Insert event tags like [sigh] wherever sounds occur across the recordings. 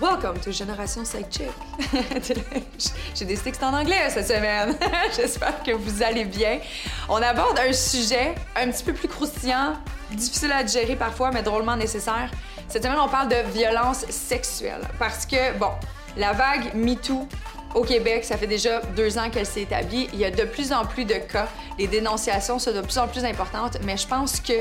Welcome to Génération Sidechick. [laughs] J'ai que c'était en anglais cette semaine. [laughs] J'espère que vous allez bien. On aborde un sujet un petit peu plus croustillant, difficile à digérer parfois, mais drôlement nécessaire. Cette semaine, on parle de violence sexuelle parce que, bon, la vague MeToo au Québec, ça fait déjà deux ans qu'elle s'est établie. Il y a de plus en plus de cas. Les dénonciations sont de plus en plus importantes, mais je pense que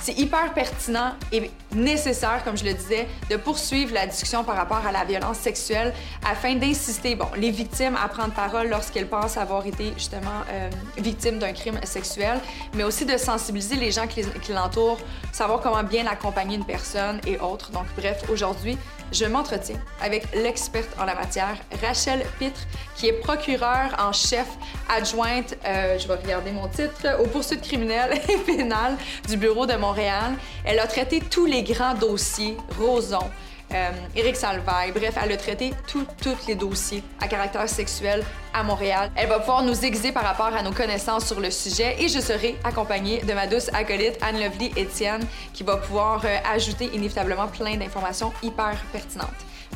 c'est hyper pertinent et nécessaire, comme je le disais, de poursuivre la discussion par rapport à la violence sexuelle afin d'insister, bon, les victimes à prendre parole lorsqu'elles pensent avoir été justement euh, victimes d'un crime sexuel, mais aussi de sensibiliser les gens qui, l'entourent, savoir comment bien accompagner une personne et autres. Donc, bref, aujourd'hui, je m'entretiens avec l'experte en la matière, Rachel Pitre, qui est procureure en chef adjointe, euh, je vais regarder mon titre, aux poursuites criminelles [laughs] et pénales du bureau de Montréal. Elle a traité tous les grands dossiers, Roson, euh, Éric Salvaille. Bref, elle a traité tous les dossiers à caractère sexuel à Montréal. Elle va pouvoir nous aiguiser par rapport à nos connaissances sur le sujet et je serai accompagnée de ma douce acolyte Anne-Lovely Étienne qui va pouvoir euh, ajouter inévitablement plein d'informations hyper pertinentes.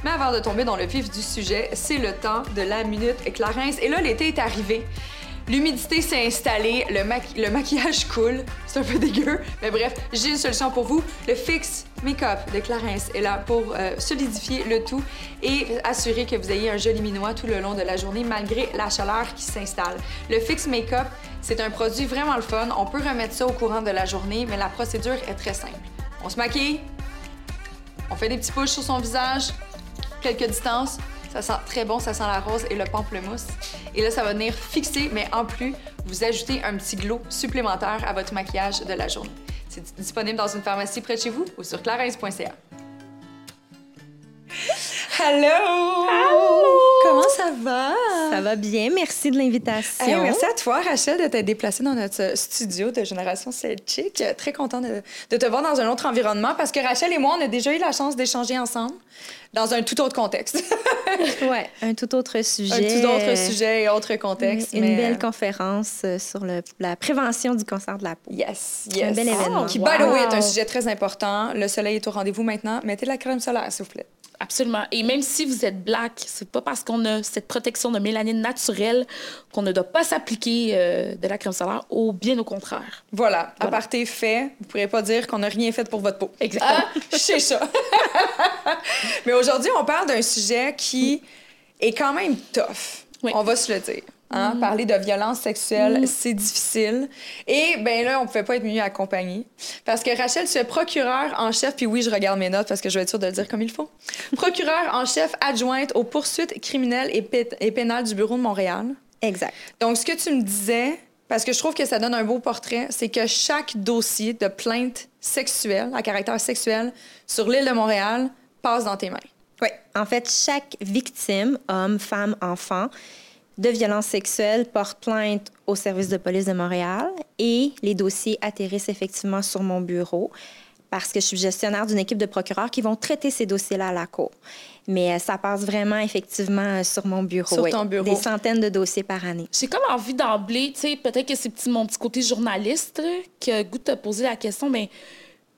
Mais avant de tomber dans le vif du sujet, c'est le temps de la minute Clarence. Et là, l'été est arrivé. L'humidité s'est installée, le, maquillage coule. C'est un peu dégueu, mais bref, j'ai une solution pour vous. Le Fix Make-up de Clarence est là pour euh, solidifier le tout et assurer que vous ayez un joli minois tout le long de la journée malgré la chaleur qui s'installe. Le Fix Make-up, c'est un produit vraiment le fun. On peut remettre ça au courant de la journée, mais la procédure est très simple. On se maquille, on fait des petits pushs sur son visage, quelques distances, ça sent très bon, ça sent la rose et le pamplemousse. Et là, ça va venir fixer, mais en plus, vous ajoutez un petit glow supplémentaire à votre maquillage de la journée. C'est disponible dans une pharmacie près de chez vous ou sur clarence.ca. Hello! Comment ça va? Ça va bien. Merci de l'invitation. merci à toi, Rachel, de t'être déplacée dans notre studio de Génération Celtic. Très contente de, de, te voir dans un autre environnement parce que Rachel et moi, on a déjà eu la chance d'échanger ensemble dans un tout autre contexte. [laughs] oui, un tout autre sujet. Un tout autre sujet et autre contexte. Une belle conférence euh, sur le, la prévention du cancer de la peau. Yes, yes. Un bel événement. qui, by the way, est un sujet très important. Le soleil est au rendez-vous maintenant. Mettez la crème solaire, s'il vous plaît. Absolument. Et même si vous êtes black, c'est pas parce qu'on a cette protection de mélanine naturelle qu'on ne doit pas s'appliquer euh, de la crème solaire, ou bien au contraire. Voilà. À part tes faits, vous pourrez pas dire qu'on n'a rien fait pour votre peau. Exactement. Ah, c'est ça. [laughs] Mais aujourd'hui, on parle d'un sujet qui est quand même tough. On va se le dire. Hein? Mm. Parler de violence sexuelle, mm. c'est difficile. Et ben là, on ne pouvait pas être mieux accompagné. Parce que Rachel, tu es procureur en chef, puis oui, je regarde mes notes parce que je vais être sûre de le dire comme il faut. procureur en chef adjointe aux poursuites criminelles et, et pénales du Bureau de Montréal. Exact. Donc, ce que tu me disais, parce que je trouve que ça donne un beau portrait, c'est que chaque dossier de plainte sexuelle, à caractère sexuel, sur l'île de Montréal, passe dans tes mains. Oui. En fait, chaque victime, homme, femme, enfant, de violences sexuelles porte plainte au service de police de Montréal et les dossiers atterrissent effectivement sur mon bureau parce que je suis gestionnaire d'une équipe de procureurs qui vont traiter ces dossiers-là à la cour. Mais euh, ça passe vraiment effectivement euh, sur mon bureau. Sur ton bureau. Des centaines de dossiers par année. J'ai comme envie d'emblée, tu sais, peut-être que c'est mon petit côté journaliste qui a goût de te poser la question, mais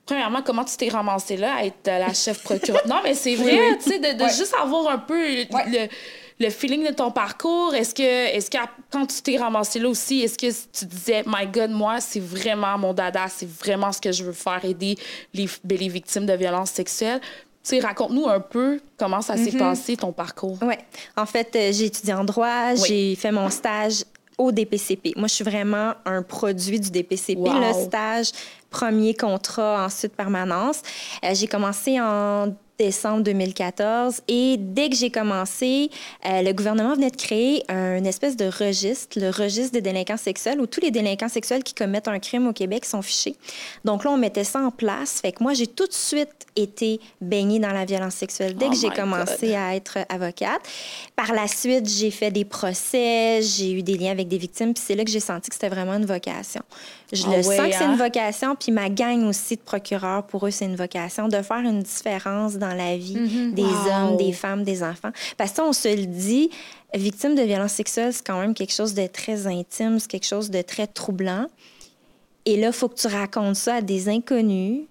premièrement, comment tu t'es ramassée là à être la chef procureur? [laughs] non, mais c'est vrai, tu sais, de, juste avoir un peu le le feeling de ton parcours? Est-ce que, est-ce que quand tu t'es ramassé là aussi, est-ce que tu disais, My God, moi, c'est vraiment mon dada, c'est vraiment ce que je veux faire, aider les, ben, les victimes de violences sexuelles? Tu raconte-nous un peu comment ça s'est mm-hmm. passé, ton parcours. Oui. En fait, euh, j'ai étudié en droit, j'ai fait mon stage au DPCP. Moi, je suis vraiment un produit du DPCP. Le stage, premier contrat, ensuite permanence. Euh, j'ai commencé en décembre 2014. Et dès que j'ai commencé, euh, le gouvernement venait de créer un espèce de registre, le registre des délinquants sexuels, où tous les délinquants sexuels qui commettent un crime au Québec sont fichés. Donc là, on mettait ça en place. Fait que moi, j'ai tout de suite été baignée dans la violence sexuelle dès Oh que j'ai my commencé God. à être avocate. Par la suite, j'ai fait des procès, j'ai eu des liens avec des victimes, puis c'est là que j'ai senti que c'était vraiment une vocation. Je Ah le sens que c'est hein? une vocation, puis ma gang aussi de procureurs, pour eux, c'est une vocation de faire une différence dans la vie des Wow. hommes, des femmes, des enfants. Parce que ça, on se le dit, victime de violence sexuelle, c'est quand même quelque chose de très intime, c'est quelque chose de très troublant. Et là, il faut que tu racontes ça à des inconnus.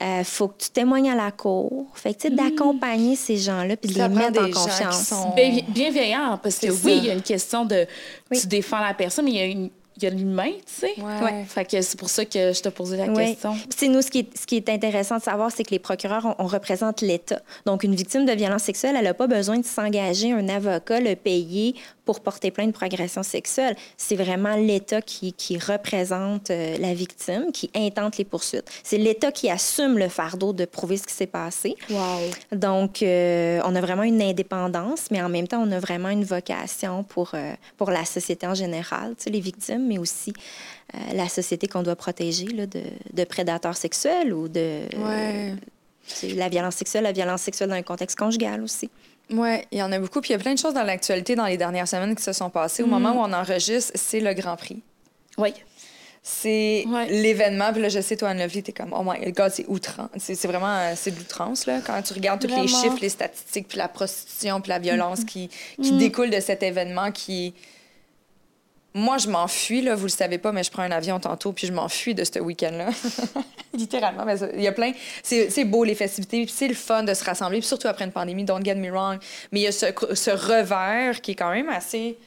Il faut que tu témoignes à la cour. Fait que, tu sais, d'accompagner ces gens-là puis de les mettre en des confiance. sont- Bien- bienveillant, parce que oui, il y a une question de Oui. tu défends la personne, mais il y a, une, il y a l'humain, tu sais. Ouais. Fait que c'est pour ça que je te posais la Oui. question. Puis, c'est nous, ce qui, est, ce qui est intéressant de savoir, c'est que les procureurs, on, on représente l'État. Donc, une victime de violence sexuelle, elle n'a pas besoin de s'engager, un avocat, le payer pour porter plainte pour agression sexuelle. C'est vraiment l'État qui, qui représente euh, la victime, qui intente les poursuites. C'est l'État qui assume le fardeau de prouver ce qui s'est passé. Wow. Donc, euh, on a vraiment une indépendance, mais en même temps, on a vraiment une vocation pour, euh, pour la société en général, tu sais, les victimes, mais aussi la société qu'on doit protéger là, de, de prédateurs sexuels ou de Ouais. la violence sexuelle, la violence sexuelle dans un contexte conjugal aussi. Ouais, il y en a beaucoup. Puis il y a plein de choses dans l'actualité dans les dernières semaines qui se sont passées. Au moment où on enregistre, c'est le Grand Prix. Oui. C'est Ouais. l'événement. Puis là, je sais, toi, Anne-Lovely, t'es comme, oh my god, c'est outrance. C'est vraiment, euh, c'est de l'outrance, là. Quand tu regardes tous les chiffres, les statistiques, puis la prostitution, puis la violence qui, qui découle de cet événement qui... Moi, je m'enfuis, là, vous le savez pas, mais je prends un avion tantôt, puis je m'enfuis de ce week-end-là. [laughs] Littéralement. mais Il y a plein... C'est c'est beau, les festivités, puis c'est le fun de se rassembler, puis surtout après une pandémie, don't get me wrong. Mais il y a ce, ce revers qui est quand même assez...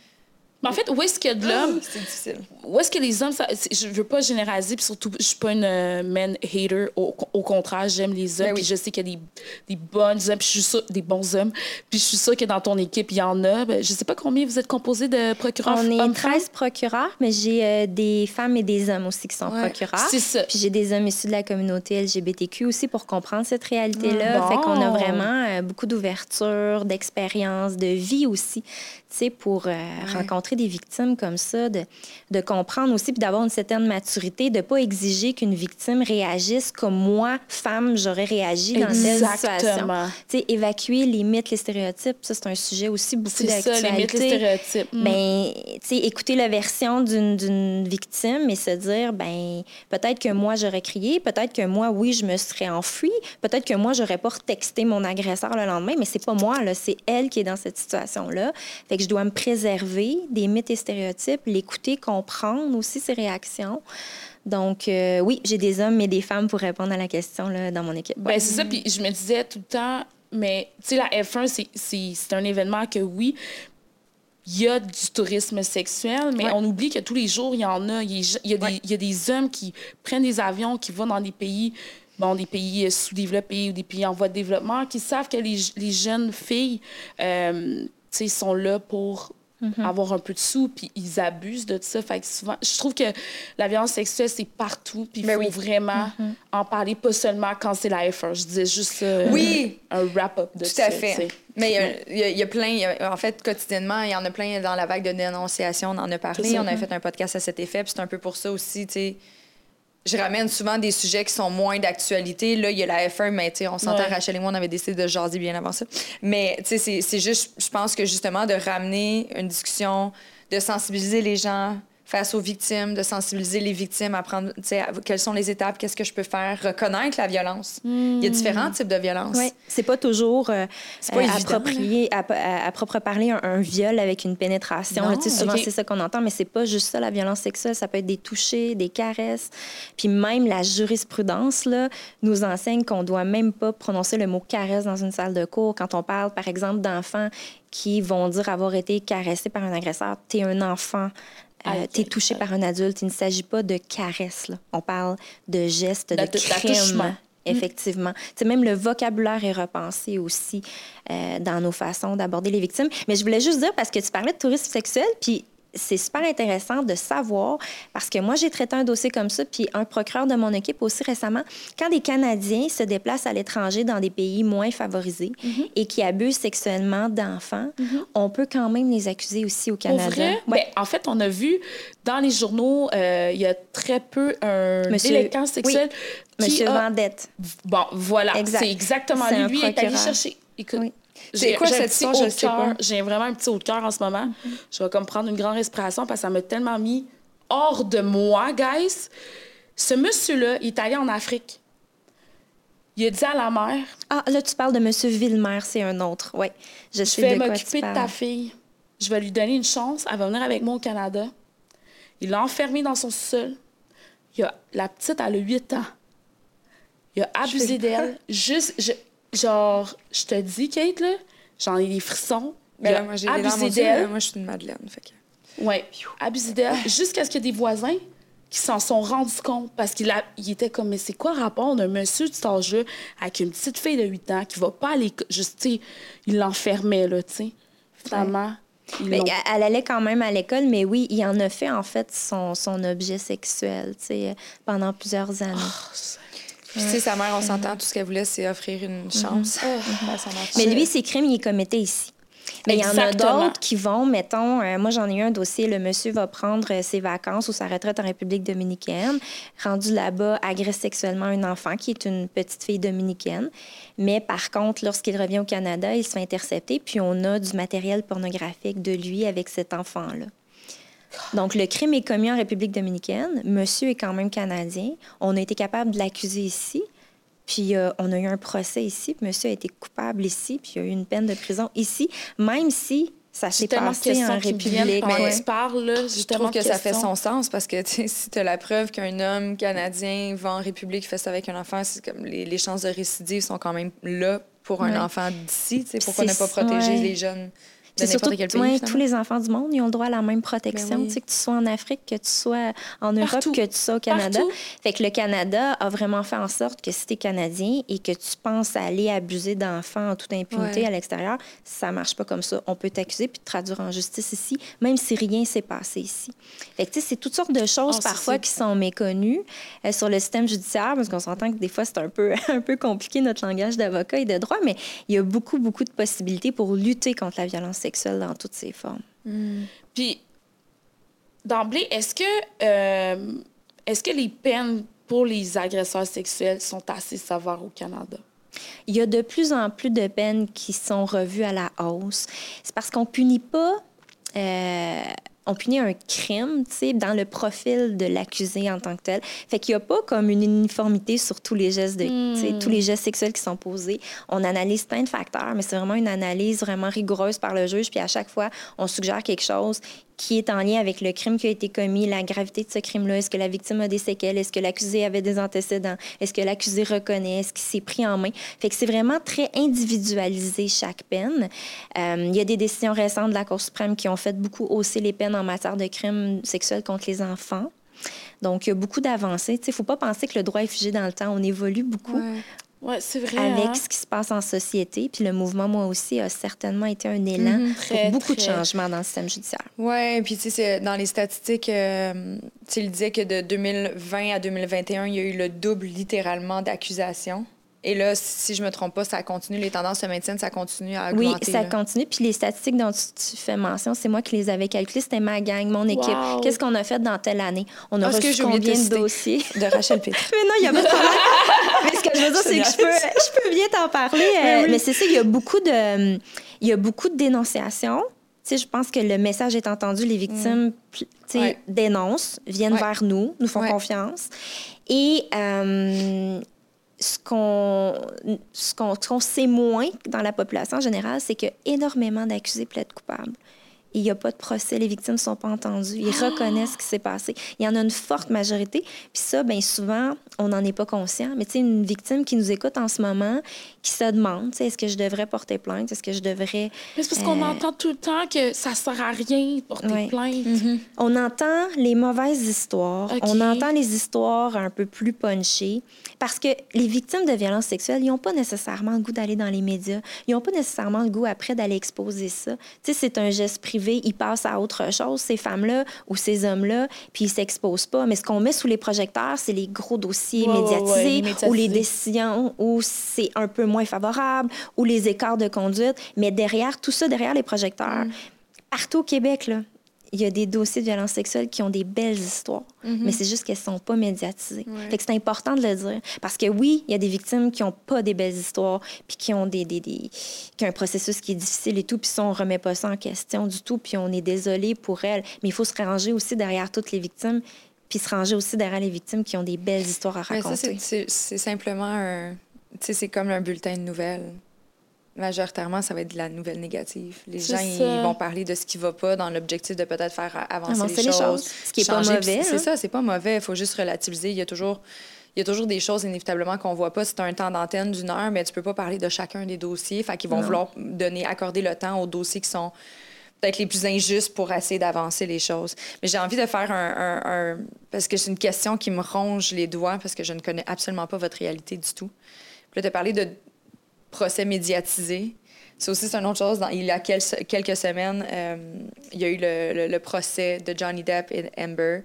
Mais en fait, où est-ce qu'il y a de l'homme? C'est difficile. Où est-ce que les hommes, ça, je veux pas généraliser, puis surtout, je suis pas une euh, man hater. Au, au contraire, j'aime les hommes, Ben oui. puis je sais qu'il y a des, des bonnes hommes, puis je suis sûre, des bons hommes, puis je suis sûre que dans ton équipe, il y en a. Ben, je sais pas combien vous êtes composé de procureurs On est hommes-femmes. 13 procureurs, mais j'ai euh, des femmes et des hommes aussi qui sont Ouais. procureurs. C'est ça. Puis j'ai des hommes issus de la communauté LGBTQ aussi pour comprendre cette réalité-là. Ah, Fait qu'on a bon. vraiment euh, beaucoup d'ouverture, d'expérience, de vie aussi, sais, pour euh, rencontrer des victimes comme ça, de, de comprendre aussi, puis d'avoir une certaine maturité, de pas exiger qu'une victime réagisse comme moi, femme, j'aurais réagi dans telle situation. Exactement. Tu sais, évacuer les mythes, les stéréotypes, ça, c'est un sujet aussi beaucoup C'est ça, d'actualité. les mythes, les stéréotypes. Mm. Ben, tu sais, écouter la version d'une victime et se dire, ben, peut-être que moi, j'aurais crié, peut-être que moi, oui, je me serais enfuie, peut-être que moi, j'aurais pas retexté mon agresseur le lendemain, mais c'est pas moi, là, c'est elle qui est dans cette situation-là. Fait que je dois me préserver des mythes et stéréotypes, l'écouter, comprendre aussi ses réactions. Donc, euh, oui, j'ai des hommes et des femmes pour répondre à la question là, dans mon équipe. Ben, c'est ça, puis je me disais tout le temps, mais tu sais, la F1, c'est- un événement que oui, il y a du tourisme sexuel, mais Ouais. on oublie que tous les jours, il y en a. Il y y Ouais. y a des hommes qui prennent des avions, qui vont dans des pays, bon, des pays euh, sous-développés ou des pays en voie de développement, qui savent que les, les jeunes filles, euh, sais, sont là pour avoir un peu de sous, puis ils abusent de ça. Fait que souvent, je trouve que la violence sexuelle, c'est partout, puis il Ben faut oui. vraiment en parler, pas seulement quand c'est la F1. Je disais juste euh, Oui. un wrap-up de Tout ça. à tu fait. Mais il y a- il y, plein, il y a- en fait, quotidiennement, il y en a plein dans la vague de dénonciation, on en a parlé. On a fait un podcast à cet effet, puis c'est un peu pour ça aussi, tu sais. Je ramène souvent des sujets qui sont moins d'actualité. Là, il y a la F1, mais tu sais, on s'entend, Ouais. Rachel et moi, on avait décidé de jaser bien avant ça. Mais tu sais, c'est- c'est juste, je pense que justement, de ramener une discussion, de sensibiliser les gens face aux victimes, de sensibiliser les victimes à prendre, tu sais, quelles sont les étapes, qu'est-ce que je peux faire, reconnaître la violence. Il y a différents types de violence. Oui, c'est pas toujours euh, pas euh, évident, approprié, à, à- à propre parler un, un viol avec une pénétration. Là, tu souvent, c'est ça qu'on entend, mais c'est pas juste ça, la violence sexuelle. Ça peut être des touchés, des caresses. Puis même la jurisprudence là, nous enseigne qu'on doit même pas prononcer le mot caresse dans une salle de cours. Quand on parle, par exemple, d'enfants qui vont dire avoir été caressés par un agresseur, t'es un enfant. Euh, Aïe, t'es aïe, touché par un adulte. Il ne s'agit pas de caresse. Là. On parle de gestes, de crimes. d'attouchement. Effectivement. Tu sais, même le vocabulaire est repensé aussi euh, dans nos façons d'aborder les victimes. Mais je voulais juste dire, parce que tu parlais de tourisme sexuel, puis c'est super intéressant de savoir, parce que moi, j'ai traité un dossier comme ça, puis un procureur de mon équipe aussi récemment, quand des Canadiens se déplacent à l'étranger dans des pays moins favorisés Mhm. et qui abusent sexuellement d'enfants, on peut quand même les accuser aussi au Canada. vrai? Ouais. Ben, en fait, on a vu dans les journaux, euh, il y a très peu un Monsieur- délinquant sexuel qui Monsieur a- Vendette. Bon, voilà, c'est exactement lui. Lui est allé procureur. chercher. Écoute, Oui. C'est j'ai- quoi cette petit histoire? haut Je de sais cœur. pas. J'ai vraiment un petit haut de cœur en ce moment. Je vais comme prendre une grande respiration parce que ça m'a tellement mis hors de moi, guys. Ce monsieur-là, il est allé en Afrique. Il a dit à la mère Ah, là, tu parles de Monsieur Villemer, c'est un autre. Oui, je Je sais vais m'occuper de ta fille. Je vais lui donner une chance. Elle va venir avec moi au Canada. Il l'a enfermée dans son sol. Il a, la petite, elle a 8 ans. Il a abusé d'elle. Juste, je- genre, je te dis, Kate, là, j'en ai des frissons. Ben il là, moi, j'ai abusé mais d'elle. Moi, je suis une Madeleine. Fait que... Ouais, abusé d'elle. Jusqu'à ce qu'il y ait des voisins qui s'en sont rendus compte. Parce qu'il a, il était comme, mais c'est quoi le rapport d'un monsieur de cet âge-là avec une petite fille de 8 ans qui va pas aller. Juste, tu sais, il l'enfermait, là, tu sais. Finalement, Mais elle allait quand même à l'école, mais oui, il en a fait en fait son, son objet sexuel, tu sais, pendant plusieurs années. Puis, tu sais, sa mère, on s'entend, tout ce qu'elle voulait, c'est offrir une chance à son enfant. Mais lui, ses crimes, il les commettait ici. Mais il y en a d'autres qui vont, mettons, euh, moi j'en ai eu un dossier, le monsieur va prendre euh, ses vacances ou sa retraite en République dominicaine, rendu là-bas, agresse sexuellement un enfant qui est une petite fille dominicaine. Mais par contre, lorsqu'il revient au Canada, il se fait intercepter, puis on a du matériel pornographique de lui avec cet enfant-là. Donc, le crime est commis en République dominicaine. Monsieur est quand même canadien. On a été capable de l'accuser ici. Puis, euh, on a eu un procès ici. Puis, monsieur a été coupable ici. Puis, il y a eu une peine de prison ici, même si ça s'est passé en République. pendant Ouais. parles, là. Je trouve que ça fait son sens parce que tu sais, si tu as la preuve qu'un homme canadien va en République, fait ça avec un enfant, c'est comme les, les chances de récidive sont quand même là pour un Ouais. enfant d'ici. Pourquoi ne pas protéger ouais. les jeunes? C'est surtout n'importe quel pays? ouais, tous les enfants du monde, ils ont le droit à la même protection. Ben oui. Tu sais, que tu sois en Afrique, que tu sois en Europe, Partout. que tu sois au Canada. Partout. Fait que le Canada a vraiment fait en sorte que si tu es Canadien et que tu penses à aller abuser d'enfants en toute impunité Ouais. à l'extérieur, ça marche pas comme ça. On peut t'accuser puis te traduire en justice ici, même si rien s'est passé ici. Fait que tu sais, c'est toutes sortes de choses Ah, parfois qui sont méconnues euh, sur le système judiciaire, parce qu'on s'entend que des fois, c'est un peu, [laughs] un peu compliqué notre langage d'avocat et de droit, mais il y a beaucoup, beaucoup de possibilités pour lutter contre la violence sexuelle dans toutes ses formes. Puis, d'emblée, est-ce que, euh, est-ce que les peines pour les agresseurs sexuels sont assez sévères au Canada? Il y a de plus en plus de peines qui sont revues à la hausse. C'est parce qu'on punit pas. euh, on punit un crime, tu sais, dans le profil de l'accusé en tant que tel. Fait qu'il n'y a pas comme une uniformité sur tous les gestes de, tous les gestes sexuels qui sont posés. On analyse plein de facteurs, mais c'est vraiment une analyse vraiment rigoureuse par le juge. Puis à chaque fois, on suggère quelque chose qui est en lien avec le crime qui a été commis, la gravité de ce crime-là. Est-ce que la victime a des séquelles? Est-ce que l'accusé avait des antécédents? Est-ce que l'accusé reconnaît? Est-ce qu'il s'est pris en main? Fait que c'est vraiment très individualisé chaque peine. Euh, il y a des décisions récentes de la Cour suprême qui ont fait beaucoup hausser les peines en matière de crimes sexuels contre les enfants. Donc, il y a beaucoup d'avancées. Il ne faut pas penser que le droit est figé dans le temps. On évolue beaucoup. Ouais, c'est vrai. avec hein? ce qui se passe en société. Puis le mouvement, moi aussi, a certainement été un élan Mhm. pour Très, beaucoup de changements dans le système judiciaire. Oui, puis tu sais, dans les statistiques, euh, tu il disait que de 2020 à 2021, il y a eu le double littéralement d'accusations. Et là, si je me trompe pas, ça continue, les tendances se maintiennent, ça continue à Oui, augmenter. ça là. continue. Puis les statistiques dont tu, tu fais mention, c'est moi qui les avais calculées. C'était ma gang, mon équipe. Wow. Qu'est-ce qu'on a fait dans telle année? On a Ah, reçu combien de dossiers? De Rachel Pitt. [laughs] Mais non, il n'y a pas de problème. [laughs] mais ce que je veux dire, c'est que je peux, je peux bien t'en parler. euh, oui. Mais c'est ça, il y a beaucoup de, il y a beaucoup de dénonciations. Tu sais, je pense que le message est entendu. Les victimes sais, Ouais. dénoncent, viennent Ouais. vers nous, nous font Ouais. confiance. Et euh, ce qu'on sait moins dans la population en général, c'est que énormément d'accusés plaident coupables. Il n'y a pas de procès, les victimes ne sont pas entendues, ils reconnaissent ce qui s'est passé. Il y en a une forte majorité. Puis ça, bien souvent, on n'en est pas conscient. Mais tu sais, une victime qui nous écoute en ce moment, qui se demande, tu sais, est-ce que je devrais porter plainte? Est-ce que je devrais... Mais c'est parce qu'on Euh, entend tout le temps que ça sert à rien de porter Ouais. plainte. On entend les mauvaises histoires, on entend les histoires un peu plus punchées, parce que les victimes de violences sexuelles, ils n'ont pas nécessairement le goût d'aller dans les médias, ils n'ont pas nécessairement le goût après d'aller exposer ça. Tu sais, c'est un geste privé, ils passent à autre chose, ces femmes-là ou ces hommes-là, puis ils s'exposent pas. Mais ce qu'on met sous les projecteurs, c'est les gros dossiers médiatisés, ouais, ou les décisions où c'est un peu moins favorable, ou les écarts de conduite. Mais derrière, tout ça, derrière les projecteurs, partout au Québec, là, il y a des dossiers de violence sexuelle qui ont des belles histoires, mais c'est juste qu'elles sont pas médiatisées. Fait que c'est important de le dire. Parce que oui, il y a des victimes qui ont pas des belles histoires, puis qui ont des, des, des- qui ont un processus qui est difficile et tout, puis ça, on remet pas ça en question du tout, puis on est désolé pour elles. Mais il faut se ranger aussi derrière toutes les victimes, puis se ranger aussi derrière les victimes qui ont des belles histoires à raconter. ça, c'est- simplement un. C'est comme un bulletin de nouvelles. Majoritairement, ça va être de la nouvelle négative. Les gens, ils vont parler de ce qui va pas dans l'objectif de peut-être faire avancer, Avancer les, les choses, choses, ce qui est pas mauvais, C'est ça, c'est pas mauvais. Il faut juste relativiser. Il y a toujours. Il y a toujours des choses, inévitablement, qu'on voit pas. C'est un temps d'antenne d'une heure, mais tu peux pas parler de chacun des dossiers. Fait qu'ils vont Non. vouloir donner, accorder le temps aux dossiers qui sont peut-être les plus injustes pour essayer d'avancer les choses. Mais j'ai envie de faire un, un- un- Parce que c'est une question qui me ronge les doigts, parce que je ne connais absolument pas votre réalité du tout. Puis là, tu as parlé de procès médiatisés. Ça aussi, c'est une autre chose. Dans- il y a quel- quelques semaines, euh, il y a eu le, le- le procès de Johnny Depp et Amber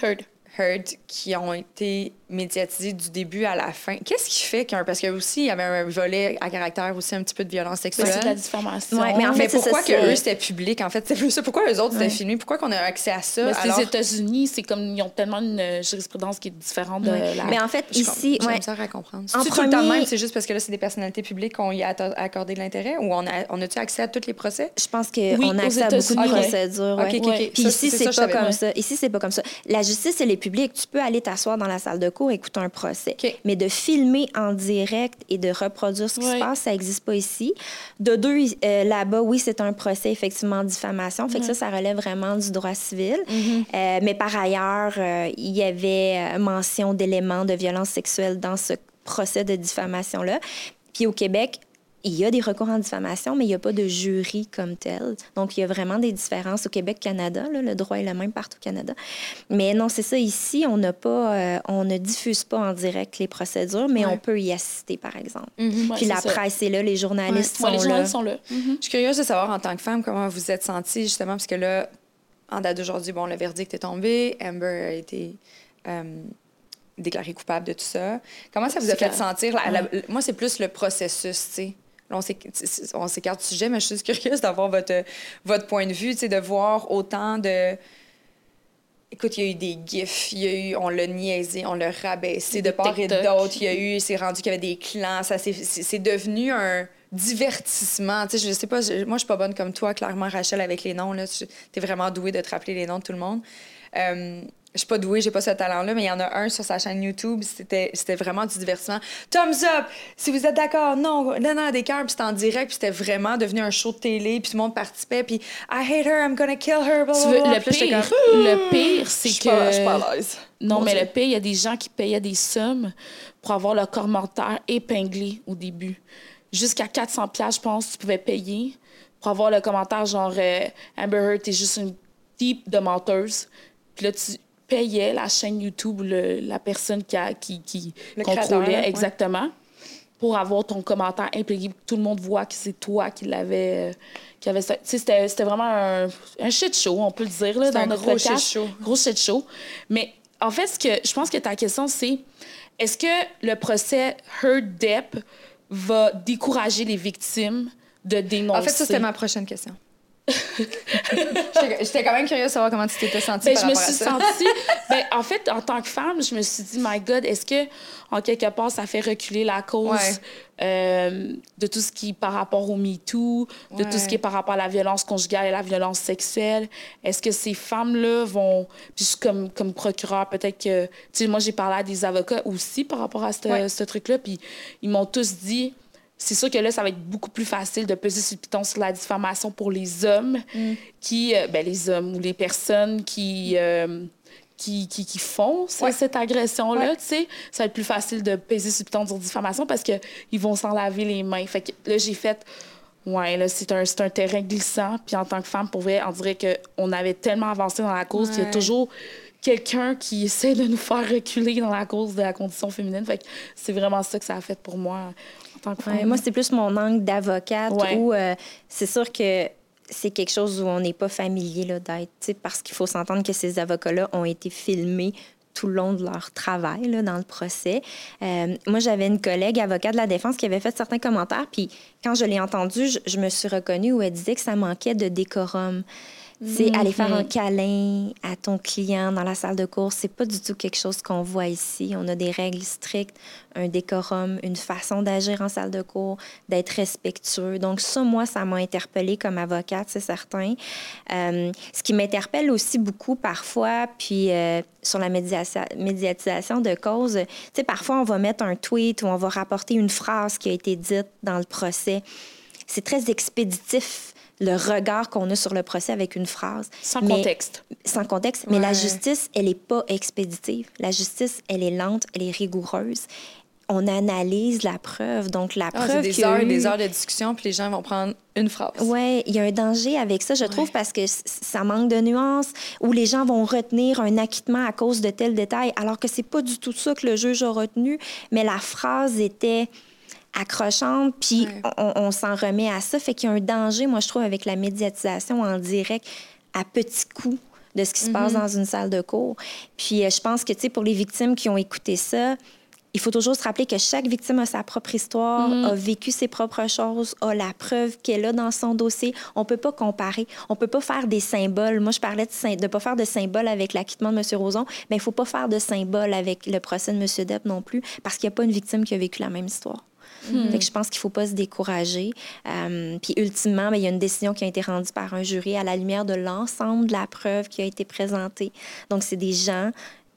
Heard. Heard qui ont été médiatisés du début à la fin. Qu'est-ce qui fait qu'un... Parce que aussi, il y avait un volet à caractère aussi un petit peu de violence sexuelle. c'est de la diffamation. Ouais, mais en fait, Mais pourquoi ça, que c'est- eux c'était public en fait? [laughs] C'est plus ça pourquoi eux autres Ouais. c'était filmé? Pourquoi qu'on a accès à ça Mais alors les États-Unis, c'est comme ils ont tellement une euh, jurisprudence qui est différente de Ouais. la. Mais en fait, Je ici, ouais, misère à comprendre En c'est tout le temps même? C'est juste parce que là c'est des personnalités publiques qu'on y a accordé de l'intérêt ou on a on a-tu accès à tous les procès? Je pense qu'on Oui, a accès à beaucoup de procédures. Ok, ouais. ok, ok. Puis Ça, ici, c'est ça, pas comme ça. Ici, c'est pas comme ça. La justice, elle est publique. Tu peux aller t'asseoir dans la salle de cours et écouter un procès. Mais de filmer en direct et de reproduire ce qui se passe, ça n'existe pas ici. De deux, euh, là-bas, oui, c'est un procès, effectivement, de diffamation. Fait que ça, ça relève vraiment du droit civil. Mm-hmm. Euh, mais par ailleurs, euh, il y avait mention d'éléments de violence sexuelle dans ce procès de diffamation-là. Puis au Québec, il y a des recours en diffamation, mais il n'y a pas de jury comme tel. Donc, il y a vraiment des différences au Québec-Canada. Le droit est le même partout au Canada. Mais non, c'est ça. Ici, on n'a pas, euh, on ne diffuse pas en direct les procédures, mais Ouais. on peut y assister, par exemple. Ouais, Puis la ça. presse est là, les journalistes Ouais, sont les là. journalistes sont là. Mhm. je suis curieuse de savoir en tant que femme comment vous êtes sentie justement parce que là en date d'aujourd'hui bon le verdict est tombé Amber a été euh, déclarée coupable de tout ça comment ça vous a fait sentir la- la- moi c'est plus le processus tu sais Là, on s'éc- on s'écarte du sujet, mais je suis juste curieuse d'avoir votre, votre point de vue, de voir autant de... Écoute, il y a eu des gifs, il y a eu, on l'a niaisé, on l'a rabaissé de part et d'autre. Il y a eu, c'est rendu qu'il y avait des clans, ça c'est devenu un divertissement. Tu sais, je sais pas, je- moi je suis pas bonne comme toi, clairement Rachel avec les noms. Tu es vraiment douée de te rappeler les noms de tout le monde. Euh, je suis pas douée, j'ai pas ce talent-là, mais il y en a un sur sa chaîne YouTube, c'était c'était vraiment du divertissement. Thumbs up, si vous êtes d'accord, non, non, non, des cœurs, puis c'était en direct, puis c'était vraiment devenu un show de télé, puis tout le monde participait, puis I hate her, I'm gonna kill her, Tu veux, le pire, comme, le pire, c'est que. pas- je suis pas à l'aise. Non, Mon mais Dieu. le pire, il y a des gens qui payaient des sommes pour avoir le commentaire épinglé au début. Jusqu'à 400 pièces, je pense, tu pouvais payer pour avoir le commentaire genre euh, Amber Heard, t'es juste une type de menteuse. Puis là, tu payais la chaîne YouTube, le- la personne qui, a, qui, qui créateur, contrôlait ouais. exactement pour avoir ton commentaire impliqué, tout le monde voit que c'est toi qui l'avais. euh, qui avait ça. C'était c'était vraiment un, un shit show, on peut le dire, là, dans un notre gros podcast. shit show. Gros shit show. Mais en fait, ce que je pense que ta question, c'est est-ce que le procès Heard Depp va décourager les victimes de dénoncer? En fait, ça, c'était ma prochaine question. [laughs] J'étais quand même curieuse de savoir comment tu t'étais sentie Ben, par je me suis sentie. [laughs] ben, en fait, en tant que femme, je me suis dit, my God, est-ce que, en quelque part, ça fait reculer la cause Ouais. euh, de tout ce qui est par rapport au MeToo, de tout ce qui est par rapport à la violence conjugale et la violence sexuelle? Est-ce que ces femmes-là vont. Puis, comme, comme procureur, peut-être que. Tu sais, moi, j'ai parlé à des avocats aussi par rapport à ce Ouais. ce truc-là, puis ils m'ont tous dit. C'est sûr que là, ça va être beaucoup plus facile de peser sur le piton sur la diffamation pour les hommes qui, euh, ben, les hommes ou les personnes qui, euh, qui, qui, qui font Ouais. cette agression-là, Ouais. tu sais. Ça va être plus facile de peser sur le piton sur diffamation parce qu'ils vont s'en laver les mains. Fait que là, j'ai fait, ouais, là, c'est un, un terrain glissant. Puis en tant que femme, pour vrai, on dirait qu'on avait tellement avancé dans la cause qu'il y a toujours quelqu'un qui essaie de nous faire reculer dans la cause de la condition féminine. Fait que c'est vraiment ça que ça a fait pour moi tant que femme. Ouais, moi, c'est plus mon angle d'avocate Ouais. où euh, c'est sûr que c'est quelque chose où on n'est pas familier d'être, parce qu'il faut s'entendre que ces avocats-là ont été filmés tout le long de leur travail là, dans le procès. Euh, moi, j'avais une collègue avocate de la défense qui avait fait certains commentaires, puis quand je l'ai entendue, je, je, me suis reconnue où elle disait que ça manquait de décorum. C'est aller faire un mhm. câlin à ton client dans la salle de cours, c'est pas du tout quelque chose qu'on voit ici. On a des règles strictes, un décorum, une façon d'agir en salle de cours, d'être respectueux. Donc ça, moi, ça m'a interpellée comme avocate, c'est certain. Euh, ce qui m'interpelle aussi beaucoup parfois, puis euh, sur la médiatisation de cause, tu sais, parfois on va mettre un tweet ou on va rapporter une phrase qui a été dite dans le procès. C'est très expéditif le regard qu'on a sur le procès avec une phrase. Sans contexte. Sans contexte. Mais la justice, elle n'est pas expéditive. La justice, elle est lente, elle est rigoureuse. On analyse la preuve. Donc, la ah, preuve. des heures et des heures de discussion, puis les gens vont prendre une phrase. Oui, il y a un danger avec ça, je trouve, parce que ça manque de nuances, où les gens vont retenir un acquittement à cause de tel détail, alors que c'est pas du tout ça que le juge a retenu, mais la phrase était accrochante, puis on, s'en remet à ça. Fait qu'il y a un danger, moi, je trouve, avec la médiatisation en direct à petits coups de ce qui se passe mhm. dans une salle de cours. Puis euh, je pense que, tu sais, pour les victimes qui ont écouté ça, il faut toujours se rappeler que chaque victime a sa propre histoire, mhm. a vécu ses propres choses, a la preuve qu'elle a dans son dossier. On peut pas comparer. On peut pas faire des symboles. Moi, je parlais de ne pas faire de symboles avec l'acquittement de M. Roson, mais il faut pas faire de symboles avec le procès de M. Depp non plus, parce qu'il n'y a pas une victime qui a vécu la même histoire. Fait que je pense qu'il ne faut pas se décourager. Euh, puis ultimement, ben, il y a une décision qui a été rendue par un jury à la lumière de l'ensemble de la preuve qui a été présentée. Donc, c'est des gens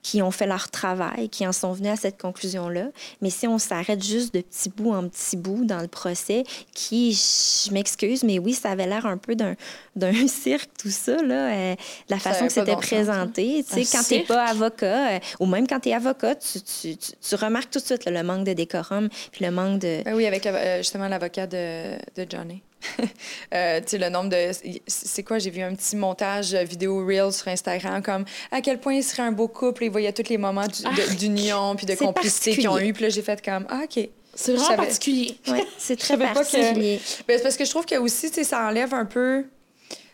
qui ont fait leur travail, qui en sont venus à cette conclusion-là. Mais si on s'arrête juste de petit bout en petit bout dans le procès, qui, je m'excuse, mais oui, ça avait l'air un peu d'un, [laughs] cirque, tout ça, là, euh, la façon que c'était présenté. Tu sais, quand tu n'es pas avocat, euh, ou même quand tu es avocat, tu, tu, tu, remarques tout de suite le manque de décorum, puis le manque de... Ben oui, avec euh, justement l'avocat de, de Johnny. [laughs] euh, tu sais, le nombre de. C'est quoi? J'ai vu un petit montage vidéo reel sur Instagram, comme à quel point il serait un beau couple. Il voyait tous les moments ah, d'union puis de complicité qu'ils ont eu. Puis là, j'ai fait comme, ah, OK. C'est vraiment particulier. Oui, [laughs] c'est très particulier. Que... Ben, c'est parce que je trouve que aussi, ça enlève un peu.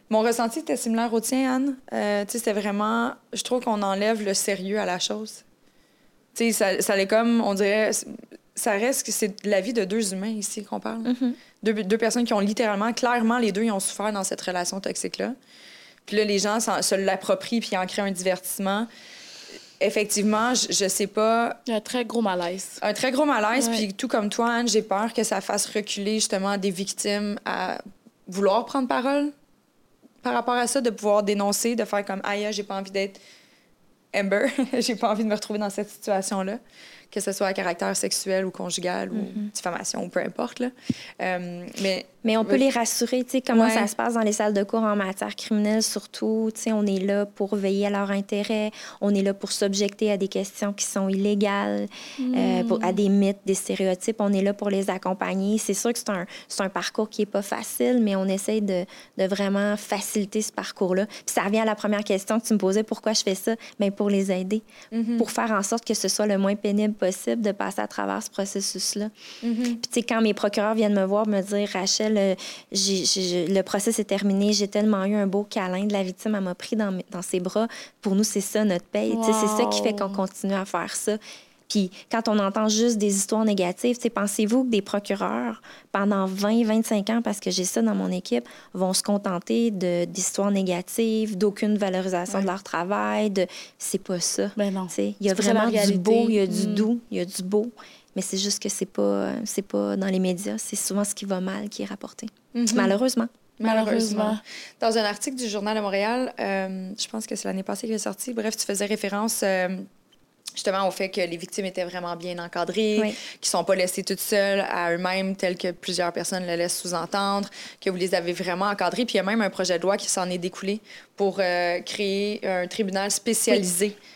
Mon ressenti était similaire au tien, Anne. Euh, tu sais, c'était vraiment. Je trouve qu'on enlève le sérieux à la chose. Tu sais, ça, ça allait comme, on dirait. Ça reste que c'est la vie de deux humains ici qu'on parle. Mm-hmm deux, personnes qui ont littéralement, clairement, les deux, ils ont souffert dans cette relation toxique-là. Puis là, les gens se l'approprient puis en créent un divertissement. Effectivement, je, ne sais pas. Un très gros malaise. Un très gros malaise. Puis tout comme toi, Anne, j'ai peur que ça fasse reculer justement des victimes à vouloir prendre parole par rapport à ça, de pouvoir dénoncer, de faire comme Aïe, j'ai pas envie d'être Amber, [laughs] j'ai pas envie de me retrouver dans cette situation-là que ce soit à caractère sexuel ou conjugal ou mm-hmm. diffamation ou peu importe. Là. Euh, mais mais on peut les rassurer, tu sais, comment ça se passe dans les salles de cours en matière criminelle, surtout. Tu sais, on est là pour veiller à leur intérêt. On est là pour s'objecter à des questions qui sont illégales, euh, pour, à des mythes, des stéréotypes. On est là pour les accompagner. C'est sûr que c'est un, un, parcours qui est pas facile, mais on essaie de, de vraiment faciliter ce parcours-là. Puis ça revient à la première question que tu me posais, pourquoi je fais ça? Bien, pour les aider, mm-hmm. pour faire en sorte que ce soit le moins pénible possible de passer à travers ce processus-là. Mm-hmm. Puis, tu sais, quand mes procureurs viennent me voir, me dire, Rachel, le, le procès est terminé. J'ai tellement eu un beau câlin de la victime. Elle m'a pris dans, dans, ses bras. Pour nous, c'est ça notre paye. C'est ça qui fait qu'on continue à faire ça. Puis quand on entend juste des histoires négatives, pensez-vous que des procureurs, pendant 20, 25 ans, parce que j'ai ça dans mon équipe, vont se contenter d'histoires négatives, d'aucune valorisation de leur travail? De... C'est pas ça. Ben non. Il y a vraiment du beau, il y a du mm. doux, il y a du beau. Mais c'est juste que c'est pas, c'est pas dans les médias. C'est souvent ce qui va mal qui est rapporté. Mm-hmm. Malheureusement. Malheureusement. Dans un article du Journal de Montréal, euh, je pense que c'est l'année passée qu'il est sorti, bref, tu faisais référence euh, justement au fait que les victimes étaient vraiment bien encadrées, qu'ils ne sont pas laissées toutes seules à eux-mêmes, tel que plusieurs personnes le laissent sous-entendre, que vous les avez vraiment encadrées. Puis il y a même un projet de loi qui s'en est découlé pour euh, créer un tribunal spécialisé oui.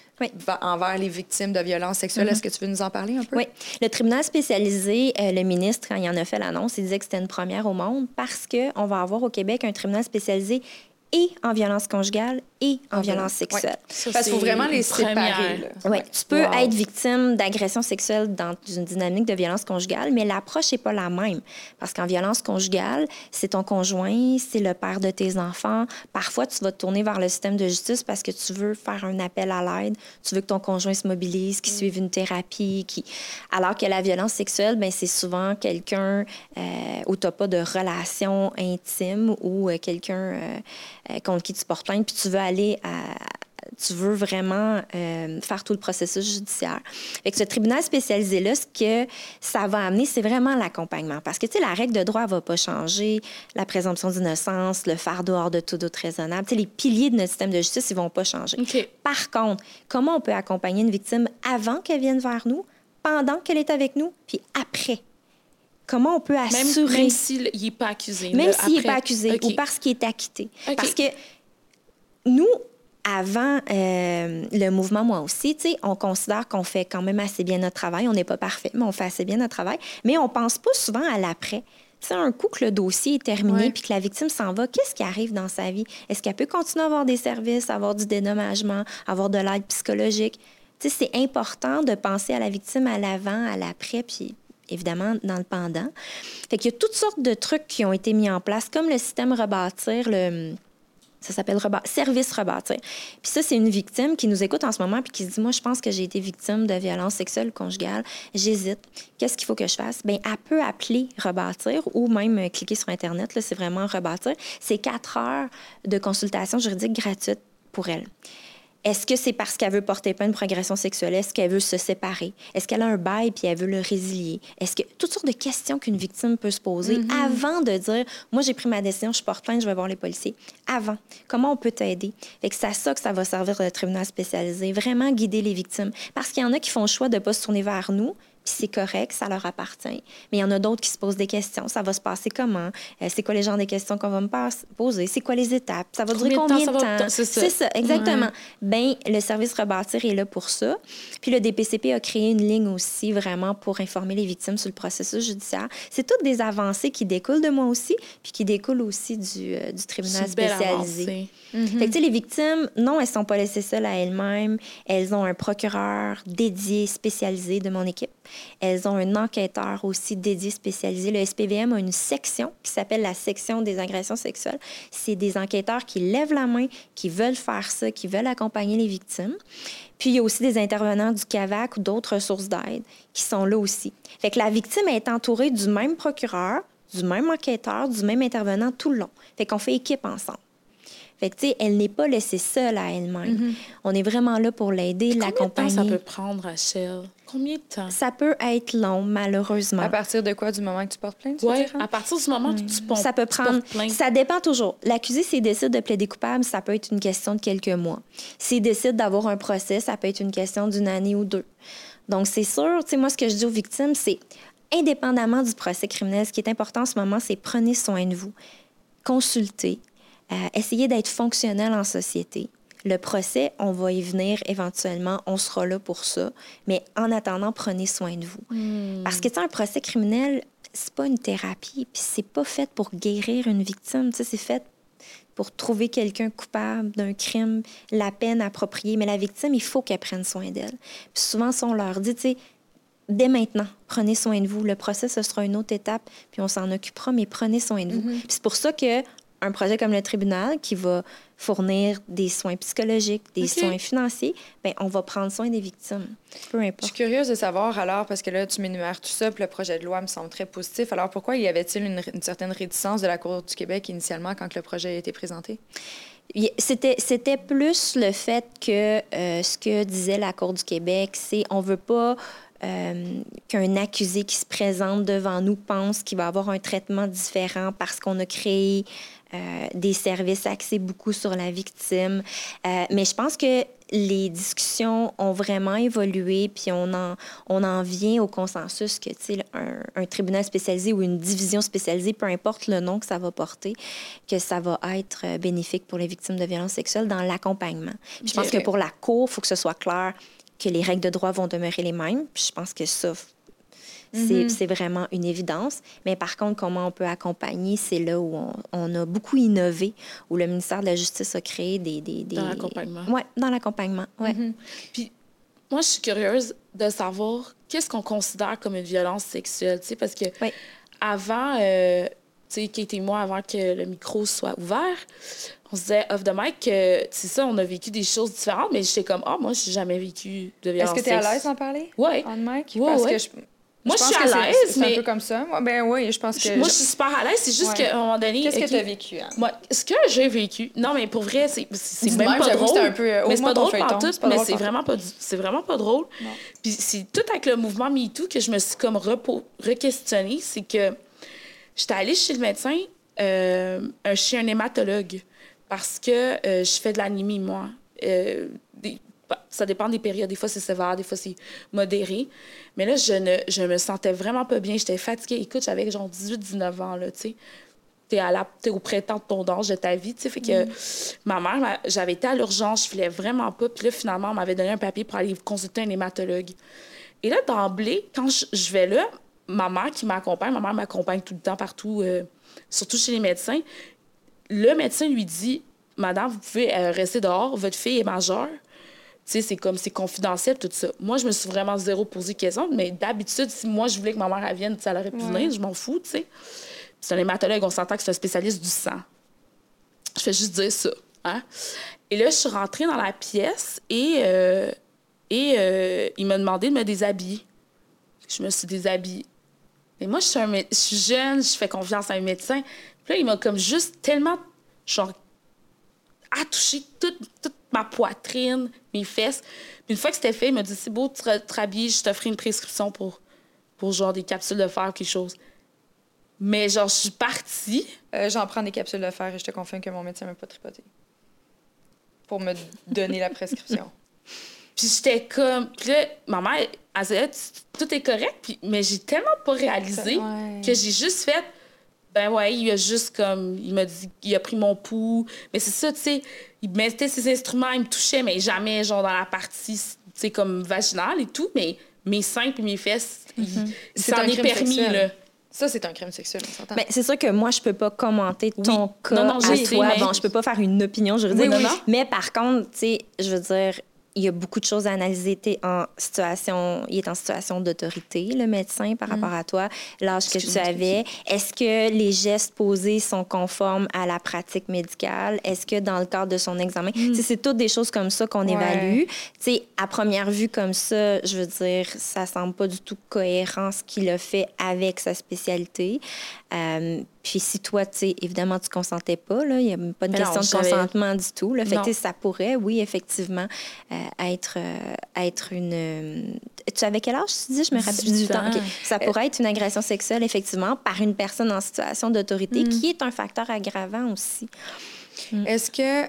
Envers les victimes de violences sexuelles. Est-ce mhm. que tu veux nous en parler un peu? Oui. Le tribunal spécialisé, euh, le ministre, quand il en a fait l'annonce, il disait que c'était une première au monde parce qu'on va avoir au Québec un tribunal spécialisé et en violence conjugale et en violence sexuelle. Ouais. Parce qu'il faut vraiment les séparer. Oui, tu peux wow. être victime d'agression sexuelle dans une dynamique de violence conjugale, mais l'approche n'est pas la même. Parce qu'en violence conjugale, c'est ton conjoint, c'est le père de tes enfants. Parfois, tu vas te tourner vers le système de justice parce que tu veux faire un appel à l'aide, tu veux que ton conjoint se mobilise, qu'il mm. suive une thérapie. Qui... Alors que la violence sexuelle, ben, c'est souvent quelqu'un euh, où tu n'as pas de relation intime ou euh, quelqu'un... Euh, contre qui tu portes plainte, puis tu veux aller à, tu veux vraiment euh, faire tout le processus judiciaire. Avec ce tribunal spécialisé-là, ce que ça va amener, c'est vraiment l'accompagnement. Parce que, tu sais, la règle de droit ne va pas changer, la présomption d'innocence, le fardeau hors de tout doute raisonnable. Tu sais, les piliers de notre système de justice, ils ne vont pas changer. Par contre, comment on peut accompagner une victime avant qu'elle vienne vers nous, pendant qu'elle est avec nous, puis après? Comment on peut assurer... Même, même s'il n'est pas accusé. Même s'il n'est pas accusé okay. ou parce qu'il est acquitté. Okay. Parce que nous, avant euh, le mouvement, moi aussi, on considère qu'on fait quand même assez bien notre travail. On n'est pas parfait, mais on fait assez bien notre travail. Mais on pense pas souvent à l'après. C'est un coup que le dossier est terminé puis que la victime s'en va, qu'est-ce qui arrive dans sa vie? Est-ce qu'elle peut continuer à avoir des services, avoir du dédommagement, avoir de l'aide psychologique? c'est important de penser à la victime à l'avant, à l'après, puis évidemment, dans le pendant. Fait qu'il y a toutes sortes de trucs qui ont été mis en place, comme le système rebâtir, le ça s'appelle reba service rebâtir. Puis ça, c'est une victime qui nous écoute en ce moment puis qui se dit, moi, je pense que j'ai été victime de violence sexuelle conjugale. J'hésite. Qu'est-ce qu'il faut que je fasse? Bien, elle peut appeler rebâtir ou même cliquer sur Internet. Là, c'est vraiment rebâtir. C'est quatre heures de consultation juridique gratuite pour elle. Est-ce que c'est parce qu'elle veut porter plainte pour agression sexuelle? Est-ce qu'elle veut se séparer? Est-ce qu'elle a un bail puis elle veut le résilier? Est-ce que toutes sortes de questions qu'une victime peut se poser mm -hmm. avant de dire moi j'ai pris ma décision, je porte plainte, je vais voir les policiers. Avant, comment on peut t'aider? c'est à ça que ça va servir le tribunal spécialisé, vraiment guider les victimes parce qu'il y en a qui font le choix de ne pas se tourner vers nous c'est correct, ça leur appartient. Mais il y en a d'autres qui se posent des questions. Ça va se passer comment? Euh, c'est quoi les genres de questions qu'on va me poser? C'est quoi les étapes? Ça va durer combien, de temps? temps? C'est ça. ça. exactement. Ouais. Ben, le service rebâtir est là pour ça. Puis le DPCP a créé une ligne aussi vraiment pour informer les victimes sur le processus judiciaire. C'est toutes des avancées qui découlent de moi aussi, puis qui découlent aussi du, euh, du tribunal spécialisé. Mm -hmm. Fait que, les victimes, non, elles ne sont pas laissées seules à elles-mêmes. Elles ont un procureur dédié, spécialisé de mon équipe. Elles ont un enquêteur aussi dédié, spécialisé. Le SPVM a une section qui s'appelle la section des agressions sexuelles. C'est des enquêteurs qui lèvent la main, qui veulent faire ça, qui veulent accompagner les victimes. Puis il y a aussi des intervenants du CAVAC ou d'autres ressources d'aide qui sont là aussi. Fait que la victime est entourée du même procureur, du même enquêteur, du même intervenant tout le long. Fait qu'on fait équipe ensemble. Fait que, tu sais, elle n'est pas laissée seule à elle-même. Mm -hmm. On est vraiment là pour l'aider, l'accompagner. Combien de temps ça peut prendre, Rachel? Combien de temps? Ça peut être long, malheureusement. À partir de quoi? Du moment que tu portes plainte? Oui, à partir du moment que tu, portes, ça peut prendre. Ça dépend toujours. L'accusé, s'il décide de plaider coupable, ça peut être une question de quelques mois. S'il décide d'avoir un procès, ça peut être une question d'une année ou deux. Donc, c'est sûr, tu sais, moi, ce que je dis aux victimes, c'est indépendamment du procès criminel, ce qui est important en ce moment, c'est prenez soin de vous. Consultez, essayer d'être fonctionnel en société. Le procès, on va y venir éventuellement, on sera là pour ça. Mais en attendant, prenez soin de vous. Mm. Parce que, tu un procès criminel, c'est pas une thérapie, puis c'est pas fait pour guérir une victime. Tu sais, c'est fait pour trouver quelqu'un coupable d'un crime, la peine appropriée. Mais la victime, il faut qu'elle prenne soin d'elle. Puis souvent, si on leur dit, tu sais, dès maintenant, prenez soin de vous. Le procès, ce sera une autre étape, puis on s'en occupera, mais prenez soin de vous. Mm -hmm. C'est pour ça que un projet comme le tribunal qui va fournir des soins psychologiques, des okay. soins financiers, ben on va prendre soin des victimes, peu importe. Je suis curieuse de savoir alors, parce que là, tu m'énumères tout ça, puis le projet de loi me semble très positif. Alors, pourquoi y avait-il une, une, certaine réticence de la Cour du Québec initialement quand le projet a été présenté? C'était plus le fait que euh, ce que disait la Cour du Québec, c'est on veut pas euh, qu'un accusé qui se présente devant nous pense qu'il va avoir un traitement différent parce qu'on a créé des services axés beaucoup sur la victime. Euh, mais je pense que les discussions ont vraiment évolué, puis on en, on en vient au consensus que un, un tribunal spécialisé ou une division spécialisée, peu importe le nom que ça va porter, que ça va être euh, bénéfique pour les victimes de violences sexuelles dans l'accompagnement. Je pense que pour la Cour, il faut que ce soit clair que les règles de droit vont demeurer les mêmes. Puis je pense que ça, C'est c'est vraiment une évidence. Mais par contre, comment on peut accompagner, c'est là où on, on a beaucoup innové, où le ministère de la Justice a créé des... des, des... Dans l'accompagnement. Oui, dans l'accompagnement, ouais. Puis moi, je suis curieuse de savoir qu'est-ce qu'on considère comme une violence sexuelle, tu sais, parce que Oui. avant, euh, tu sais, Kate et moi, avant que le micro soit ouvert, on se disait off the mic que, c'est ça, on a vécu des choses différentes, mais j'étais comme, ah, moi, j'ai jamais vécu de Est-ce violence que tu es à l'aise d'en parler? Ouais. On mic? Ouais, Parce ouais. que je, Moi, je suis à l'aise, C'est mais- un peu comme ça. Ouais, Ben oui, je pense que... Moi, je suis super à l'aise, c'est juste Ouais. qu'à un moment donné. Qu'est-ce que tu as vécu, Anne? Moi, ce que j'ai vécu, non, mais pour vrai, c'est même même, pas j'avoue, drôle. c'était un peu, euh, mais c'est pas drôle pas mais c'est vraiment pas, du- c'est vraiment pas drôle. Non. Puis c'est tout avec le mouvement MeToo que je me suis comme re-questionnée, c'est que j'étais allée chez le médecin, euh, un- chez un hématologue, parce que euh, je fais de l'anémie, moi. Euh, des- bah, ça dépend des périodes. Des fois, c'est sévère, des fois, c'est modéré. Mais là, je ne je me sentais vraiment pas bien. J'étais fatiguée. Écoute, j'avais genre 18-19 ans, là, tu sais. T'es, à la, t'es au printemps de ton âge, de ta vie, tu sais. Fait que ma mère, m'a- j'avais été à l'urgence, je filais vraiment pas. Puis là, finalement, on m'avait donné un papier pour aller consulter un hématologue. Et là, d'emblée, quand je, je vais là, ma mère qui m'accompagne, ma mère m'accompagne tout le temps partout, euh, surtout chez les médecins, le médecin lui dit Madame, vous pouvez euh, rester dehors, votre fille est majeure. Sais, c'est comme, c'est confidentiel, tout ça. Moi, je me suis vraiment zéro posé de questions, mais d'habitude, si moi, je voulais que ma mère elle vienne, elle aurait pu venir, je m'en fous, tu sais. C'est un hématologue, on s'entend que c'est un spécialiste du sang. Je fais juste dire ça. Hein? Et là, je suis rentrée dans la pièce et, euh, et euh, il m'a demandé de me déshabiller. Je me suis déshabillée. Mais moi, je suis, un je suis jeune, je fais confiance à un médecin. Puis là, il m'a comme juste tellement, genre, attouché toute, toute ma poitrine, mes fesses. Puis une fois que c'était fait, il m'a dit c'est beau, tu te te je te ferai une prescription pour, pour genre des capsules de fer ou quelque chose. Mais genre, je suis partie. Euh, J'en prends des capsules de fer et je te confirme que mon médecin m'a pas tripoté. Pour me donner la prescription. [laughs] Puis j'étais comme. Puis là, ma mère, elle disait, Tu- tout est correct. Puis, mais j'ai tellement pas réalisé Ouais. que j'ai juste fait. Ben ouais, il a juste comme. Il m'a dit qu'il a pris mon pouls. Mais c'est ça, tu sais. Il mettait ses instruments, il me touchait, mais jamais, genre, dans la partie, tu sais, comme vaginale et tout. Mais mes seins puis mes fesses, il- un en est crime permis, sexuel. là. Ça, c'est un crime sexuel, on s'entend. Ben, c'est sûr que moi, je peux pas commenter ton Oui. cas Non, non, je à sais, toi. mais- Bon, je peux pas faire une opinion juridique. Oui, oui. Non, non. Mais par contre, tu sais, je veux dire, il y a beaucoup de choses à analyser. T'es en situation, il est en situation d'autorité, le médecin, par rapport à toi, l'âge que tu avais. Est-ce que les gestes posés sont conformes à la pratique médicale? Est-ce que dans le cadre de son examen, sais, c'est toutes des choses comme ça qu'on Ouais. évalue. Tu sais, à première vue comme ça, je veux dire, ça semble pas du tout cohérent ce qu'il a fait avec sa spécialité. Euh, puis si toi, tu sais, évidemment, tu consentais pas, là, il n'y a pas de Mais question non, de consentement du tout. Là. Fait que, ça pourrait, oui, effectivement, euh, être, euh, être une... Tu avais quel âge, tu dis? Je me rappelle. 18 ans. OK. Ça pourrait être une agression sexuelle, effectivement, par une personne en situation d'autorité, Mm. qui est un facteur aggravant aussi. Est-ce que.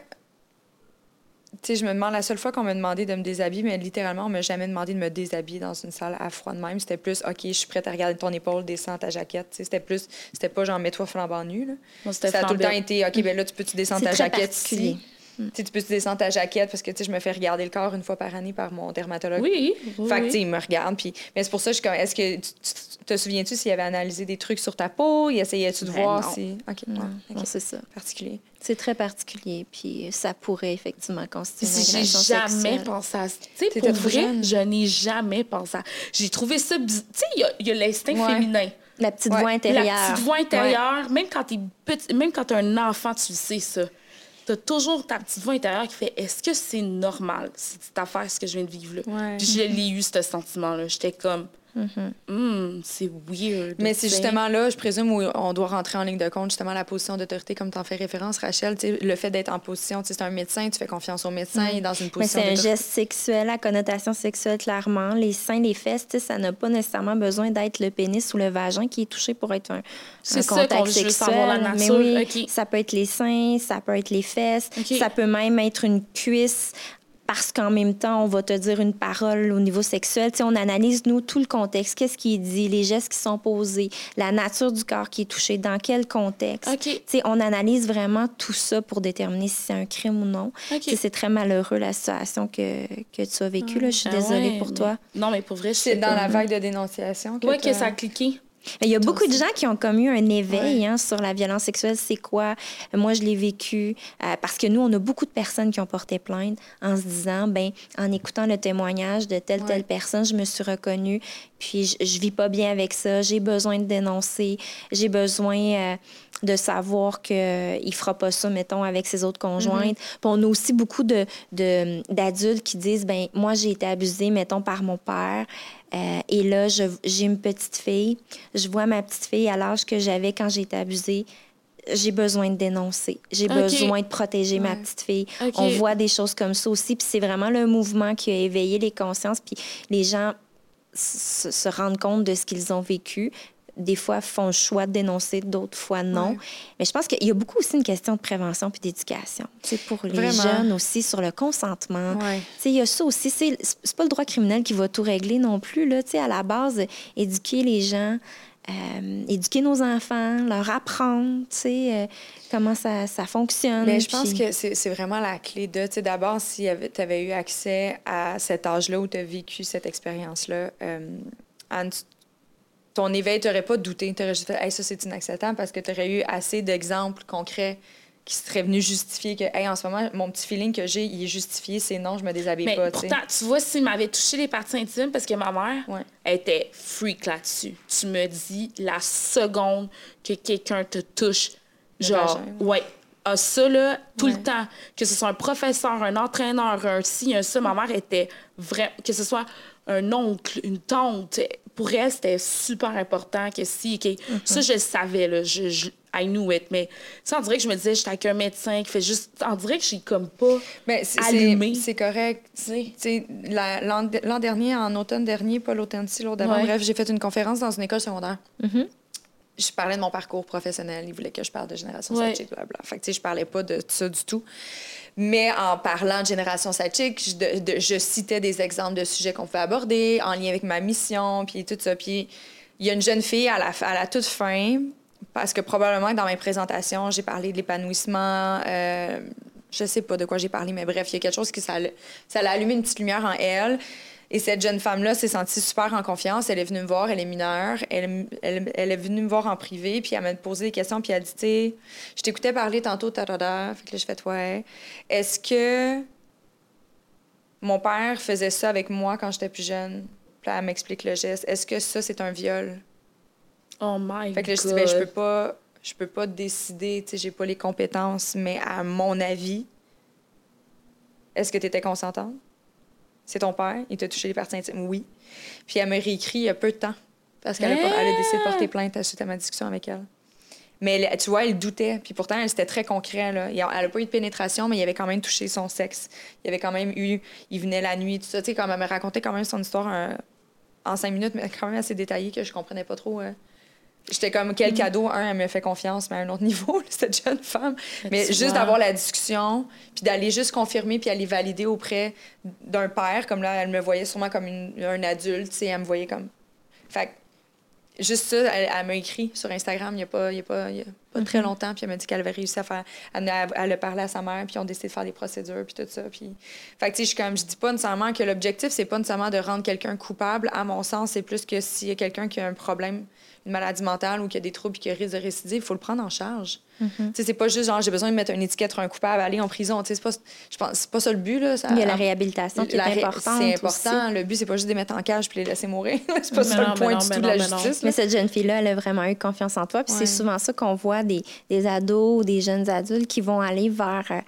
Tu sais, je me demande, la seule fois qu'on m'a demandé de me déshabiller, mais littéralement, on m'a jamais demandé de me déshabiller dans une salle à froid de même. C'était plus, OK, je suis prête à regarder ton épaule, descends ta jaquette. C'était plus, c'était pas genre, mets-toi flambant nu. Là. Ça a tout le temps été, OK, ben là, tu peux-tu descendre ta jaquette? ici? Tu sais, tu peux-tu descendre ta jaquette parce que, tu sais, je me fais regarder le corps une fois par année par mon dermatologue. Oui, oui. Fait que, oui. tu sais, il me regarde. Puis... Mais c'est pour ça que je suis comme, est-ce que tu, tu- te souviens-tu s'il avait analysé des trucs sur ta peau? Il essayait-tu de Ben voir non. si. OK, Non, ouais, non, c'est ça. particulier. C'est très particulier, puis ça pourrait effectivement constituer une J'ai jamais sexuelle. pensé à ça. Tu sais, T'étais pour vrai, jeune. je n'ai jamais pensé à J'ai trouvé ça... Tu sais, il y a- il y a, l'instinct Ouais. féminin. La petite Ouais. voix intérieure. La petite voix intérieure, même quand t'es petit, même quand t'es un enfant, tu le sais, ça. T'as toujours ta petite voix intérieure qui fait Est-ce que c'est normal, cette affaire, ce que je viens de vivre là? Ouais. Puis je l'ai eu, ce sentiment-là. J'étais comme Hum, c'est weird. Mais c'est justement là, je présume, où on doit rentrer en ligne de compte, justement, la position d'autorité, comme tu en fais référence, Rachel. Tu sais, le fait d'être en position, c'est un médecin, tu fais confiance au médecin, il est dans une Mais position c'est un geste sexuel à connotation sexuelle, clairement. Les seins, les fesses, tu sais, ça n'a pas nécessairement besoin d'être le pénis ou le vagin qui est touché pour être un, C'est un ça contact qu'on veut juste sexuel. la Mais oui, ça peut être les seins, ça peut être les fesses, ça peut même être une cuisse parce qu'en même temps, on va te dire une parole au niveau sexuel. sais, on analyse, nous, tout le contexte. Qu'est-ce qui est dit, les gestes qui sont posés, la nature du corps qui est touché, dans quel contexte? On analyse vraiment tout ça pour déterminer si c'est un crime ou non. C'est très malheureux la situation que, que tu as vécue. Je suis Ah désolée ouais, pour mais- toi. Non, mais pour vrai, je C'est dans la vague de dénonciation que Ouais, que ça a cliqué. Il y a beaucoup de gens qui ont comme eu un éveil hein, sur la violence sexuelle. C'est quoi? Moi, je l'ai vécu euh, parce que nous, on a beaucoup de personnes qui ont porté plainte en se disant, ben, en écoutant le témoignage de telle, Ouais. telle personne, je me suis reconnue, puis je, je vis pas bien avec ça, j'ai besoin de dénoncer, j'ai besoin euh, de savoir qu'il ne fera pas ça, mettons, avec ses autres conjointes. Puis on a aussi beaucoup de- de- d'adultes qui disent, ben moi, j'ai été abusée, mettons, par mon père. Euh, et là, je- j'ai une petite fille. Je vois ma petite fille à l'âge que j'avais quand j'ai été abusée. J'ai besoin de dénoncer. J'ai besoin de protéger ma petite fille. On voit des choses comme ça aussi. Puis c'est vraiment le mouvement qui a éveillé les consciences. Puis les gens se, se rendent compte de ce qu'ils ont vécu. Des fois, font le choix de dénoncer, d'autres fois, non. Ouais. Mais je pense qu'il y a beaucoup aussi une question de prévention puis d'éducation. C'est pour les Vraiment. jeunes aussi sur le consentement. Ouais. Il y a ça aussi. C'est pas le droit criminel qui va tout régler non plus. Là. À la base, éduquer les gens, euh, éduquer nos enfants, leur apprendre tu sais, euh, comment ça, ça fonctionne. Mais je pense puis- que c'est c'est vraiment la clé de, tu sais, d'abord, si tu avais eu accès à cet âge-là où tu as vécu cette expérience-là, euh, Anne, tu- ton éveil, tu n'aurais pas douté. Tu aurais juste fait, hey, ça, c'est inacceptable parce que tu aurais eu assez d'exemples concrets qui seraient venus justifier que, hey, en ce moment, mon petit feeling que j'ai, il est justifié, c'est non, je me déshabille Mais pas, pourtant, tu vois, s'il m'avait touché les parties intimes, parce que ma mère Ouais. elle était freak là-dessus. Tu me dis la seconde que quelqu'un te touche, Le genre, vagin. ouais. Ah, ça, là, tout Ouais. le temps. Que ce soit un professeur, un entraîneur, un ci, un ça, ma mère était vrai. Que ce soit un oncle, une tante, pour elle, c'était super important que si. que- Mm-hmm. Ça, je le savais, là. Je, je- I knew it. Mais ça, on dirait que je me disais, j'étais avec un médecin qui fait juste. On dirait que j'ai comme pas. Mais c'est- allumé. c'est c'est correct. L'an dernier, en automne dernier, pas l'automne-ci, l'autre d'avant, Ouais. bref, j'ai fait une conférence dans une école secondaire. Mhm. Je parlais de mon parcours professionnel. Ils voulaient que je parle de génération Ouais. sidechick, blablabla. Fait que, tu sais, je parlais pas de ça du tout. Mais en parlant de génération sidechick, je, citais des exemples de sujets qu'on pouvait aborder en lien avec ma mission, puis tout ça. Puis il y a une jeune fille à la, toute fin, parce que probablement que dans mes présentations, j'ai parlé de l'épanouissement. euh, je sais pas de quoi j'ai parlé, mais bref, il y a quelque chose qui ça, ça allumé une petite lumière en elle. Et cette jeune femme-là s'est sentie super en confiance. Elle est venue me voir, elle est mineure. Elle, elle, elle est venue me voir en privé, puis elle m'a posé des questions, puis elle a dit, tu sais, je t'écoutais parler tantôt, tarada. Fait que là, je fais, ouais. Est-ce que mon père faisait ça avec moi quand j'étais plus jeune? Puis là, elle m'explique le geste. Est-ce que ça, c'est un viol? Oh my Fait que là, je dis, God. ben, je peux pas, je peux pas décider, tu sais, j'ai pas les compétences, mais à mon avis, est-ce que tu étais consentante? C'est ton père, il t'a touché les parties intimes? Oui. Puis elle m'a réécrit il y a peu de temps, parce qu'elle a, elle a décidé de porter plainte suite à ma discussion avec elle. Mais elle- tu vois, elle doutait. Puis pourtant, elle, c'était très concret. Là. Elle n'a pas eu de pénétration, mais il avait quand même touché son sexe. Il avait quand même eu... Il venait la nuit, tout ça. Tu sais, comme elle me racontait quand même son histoire euh, en cinq minutes, mais quand même assez détaillée que je comprenais pas trop. euh. J'étais comme, quel cadeau, un, elle me fait confiance, mais à un autre [laughs] niveau, cette jeune femme. Mais juste d'avoir la discussion, puis d'aller juste confirmer, puis aller valider auprès d'un père, comme là, elle me voyait sûrement comme une- un adulte, tu sais, elle me voyait comme... Fait que juste ça, elle, elle m'a écrit sur Instagram il n'y a pas, il y a pas, y a pas très longtemps, puis elle m'a dit qu'elle avait réussi à faire... Elle, elle, elle a parlé à sa mère, puis ont décidé de faire des procédures, puis tout ça, puis... Fait que, tu sais, je comme, je dis pas nécessairement que l'objectif, c'est pas nécessairement de rendre quelqu'un coupable. À mon sens, c'est plus que s'il y a quelqu'un qui a un problème, une maladie mentale ou qui a des troubles puis qui risque de récidive, il faut le prendre en charge. Tu sais, c'est pas juste genre, j'ai besoin de mettre une étiquette sur un coupable, aller en prison. C'est pas, je pense, c'est pas ça le but, là. Ça- Il y a la réhabilitation qui est ré- importante. C'est aussi. important. Le but, c'est pas juste de les mettre en cage puis les laisser mourir. [laughs] c'est pas Mais ça non, le point non, du tout de la justice. Mais cette jeune fille-là, elle a vraiment eu confiance en toi. Puis Ouais. c'est souvent ça qu'on voit des, des ados ou des jeunes adultes qui vont aller vers euh,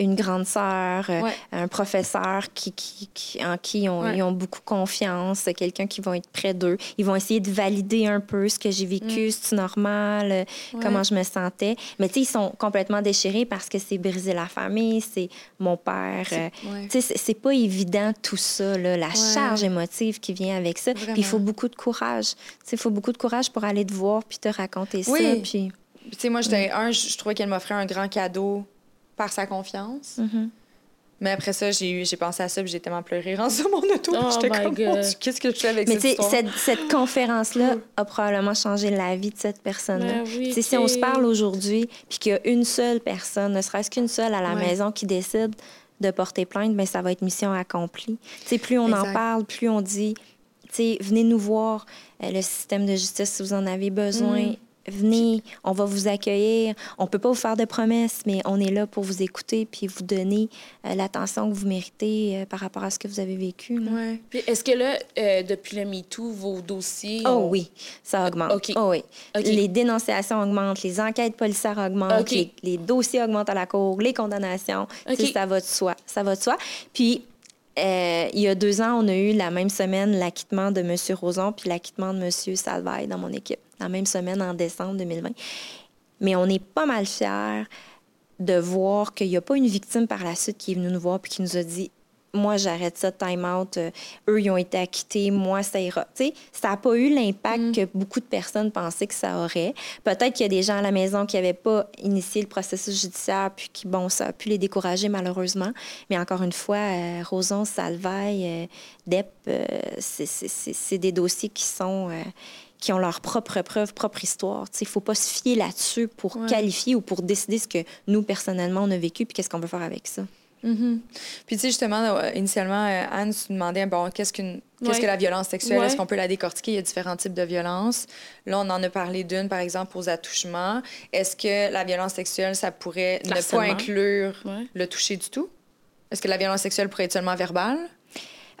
une grande sœur, euh, Ouais. un professeur qui, qui, qui- en qui ils ont, Ouais. ils ont beaucoup confiance, quelqu'un qui va être près d'eux. Ils vont essayer de valider un peu ce que j'ai vécu, c'est normal, euh, Mm. Ouais. comment je me sentais. Mais tu sais, ils sont complètement déchirés parce que c'est briser la famille, c'est mon père. euh. Tu sais, c'est- pas évident tout ça, là, la charge émotive qui vient avec ça. Puis il faut beaucoup de courage. Tu sais, il faut beaucoup de courage pour aller te voir puis te raconter ça. Oui. Puis... Puis, tu sais, moi, j'étais un, je je trouvais qu'elle m'offrait un grand cadeau par sa confiance. Mhm. Mais après ça, j'ai eu, j'ai pensé à ça, puis j'ai tellement pleuré [laughs] en sur mon auto. Oh J'étais comme, God. Mon Dieu, qu'est-ce que je fais avec Mais cette tu sais, histoire? cette, cette conférence-là a probablement changé la vie de cette personne-là. Ben oui, Si on se parle aujourd'hui, puis qu'il y a une seule personne, ne serait-ce qu'une seule à la Ouais. maison qui décide de porter plainte, bien, ça va être mission accomplie. Tu sais, plus on en parle, plus on dit, tu sais, venez nous voir, euh, le système de justice, si vous en avez besoin. Mm. Venez, on va vous accueillir. On peut pas vous faire de promesses, mais on est là pour vous écouter puis vous donner euh, l'attention que vous méritez euh, par rapport à ce que vous avez vécu. Puis est-ce que là, euh, depuis le MeToo, vos dossiers. Oh ont- oui, ça augmente. OK. Oh oui. Les dénonciations augmentent, les enquêtes policières augmentent, les, les dossiers augmentent à la cour, les condamnations. Ça va de soi. Ça va de soi. Puis, euh, il y a deux ans, on a eu la même semaine l'acquittement de M. Roson puis l'acquittement de M. Salvaille dans mon équipe. La même semaine en décembre 2020. Mais on est pas mal fiers de voir qu'il n'y a pas une victime par la suite qui est venue nous voir puis qui nous a dit moi j'arrête ça time out euh, eux ils ont été acquittés moi ça ira tu sais ça n'a pas eu l'impact que beaucoup de personnes pensaient que ça aurait. Peut-être qu'il y a des gens à la maison qui n'avaient pas initié le processus judiciaire puis qui bon ça a pu les décourager malheureusement. Mais encore une fois euh, Roson Salvaille euh, Depp euh, c'est- des dossiers qui sont qui ont leur propre preuve, propre histoire. Il ne faut pas se fier là-dessus pour Ouais. qualifier ou pour décider ce que nous, personnellement, on a vécu puis qu'est-ce qu'on veut faire avec ça. Mhm. Puis, tu sais, justement, initialement, euh, Anne, tu demandais, bon, qu'est-ce qu'une. Qu'est-ce Ouais. que la violence sexuelle? Ouais. Est-ce qu'on peut la décortiquer? Il y a différents types de violences. Là, on en a parlé d'une, par exemple, aux attouchements. Est-ce que la violence sexuelle, ça pourrait ne pas inclure Ouais. le toucher du tout? Est-ce que la violence sexuelle pourrait être seulement verbale?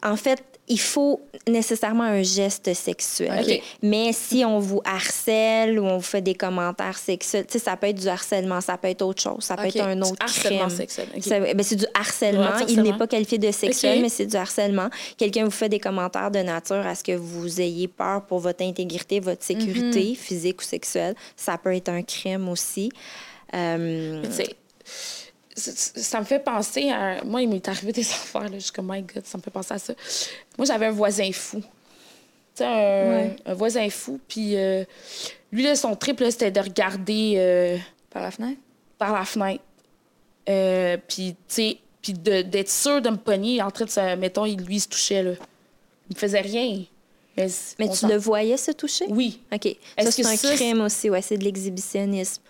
En fait, il faut nécessairement un geste sexuel. Mais si on vous harcèle ou on vous fait des commentaires sexuels, ça peut être du harcèlement, ça peut être autre chose, ça peut être un autre Harcèlement crime. sexuel. OK. Ça- ben, c'est du harcèlement. Ouais, Il n'est pas qualifié de sexuel, mais c'est du harcèlement. Quelqu'un vous fait des commentaires de nature à ce que vous ayez peur pour votre intégrité, votre sécurité Mhm. physique ou sexuelle. Ça peut être un crime aussi. Euh, ça- me fait penser à. Moi, il m'est arrivé des [laughs] affaires, là. Je suis comme, my God, ça me fait penser à ça. Moi, j'avais un voisin fou. Tu sais, un, Ouais. un voisin fou. Puis euh, lui, là, son trip, là, c'était de regarder euh, Par la fenêtre? par la fenêtre. Euh, puis, tu sais, puis d'être sûr de me pogner en train de se. Mettons, il, lui, il se touchait, là. Il me faisait rien. Mais, tu le voyais se toucher? Oui. OK. Ça, Est-ce c'est que un ça, crime aussi. Ouais, c'est de l'exhibitionnisme.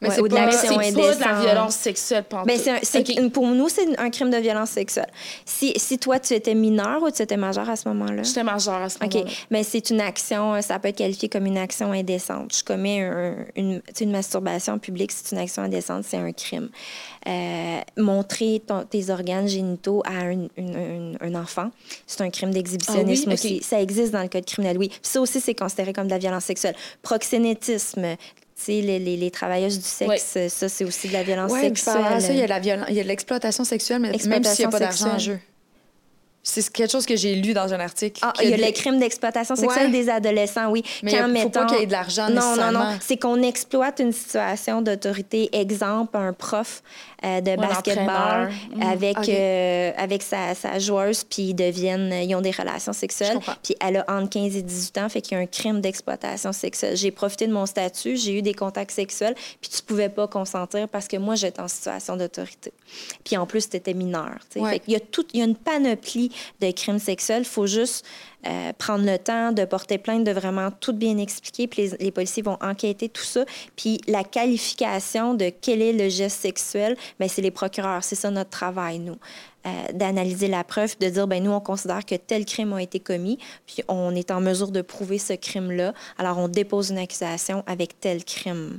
Mais Ouais, c'est de pas- Mais pas de la violence sexuelle. Ben, c'est un- c'est- OK. Pour nous, c'est un crime de violence sexuelle. Si, si toi, tu étais mineur ou tu étais majeur à ce moment-là? J'étais majeure à ce OK. moment-là. Mais c'est une action, ça peut être qualifié comme une action indécente. Je commets un- une, masturbation publique, c'est une action indécente, c'est un crime. Euh, montrer ton- tes organes génitaux à un, une- un- un enfant, c'est un crime d'exhibitionnisme Ah oui? OK. aussi. Ça existe dans le code criminel, oui. Puis ça aussi, c'est considéré comme de la violence sexuelle. Proxénétisme, les, les, les travailleuses du sexe, ça, c'est aussi de la violence sexuelle. ça, il y a de l'exploitation sexuelle, mais même s'il n'y a pas d'argent en jeu. C'est quelque chose que j'ai lu dans un article. Ah, il y a des- les crimes d'exploitation sexuelle Ouais. des adolescents, oui. Mais il faut pas qu'il y ait de l'argent Non, non, non. C'est qu'on exploite une situation d'autorité. Exemple, un prof euh, de basketball. Mhm. avec, euh, avec sa, sa joueuse, puis ils deviennent, ils ont des relations sexuelles. Puis elle a entre 15 et 18 ans, fait qu'il y a un crime d'exploitation sexuelle. J'ai profité de mon statut, j'ai eu des contacts sexuels, puis tu pouvais pas consentir parce que moi, j'étais en situation d'autorité. Puis en plus, tu étais mineur. Ouais. Y a tout, il y a une panoplie de crimes sexuels. Il faut juste euh, prendre le temps de porter plainte, de vraiment tout bien expliquer. Puis les, les policiers vont enquêter tout ça. Puis la qualification de quel est le geste sexuel, ben c'est les procureurs. C'est ça notre travail, nous. Euh, d'analyser la preuve, de dire, ben nous, on considère que tel crime a été commis, puis on est en mesure de prouver ce crime-là. Alors, on dépose une accusation avec tel crime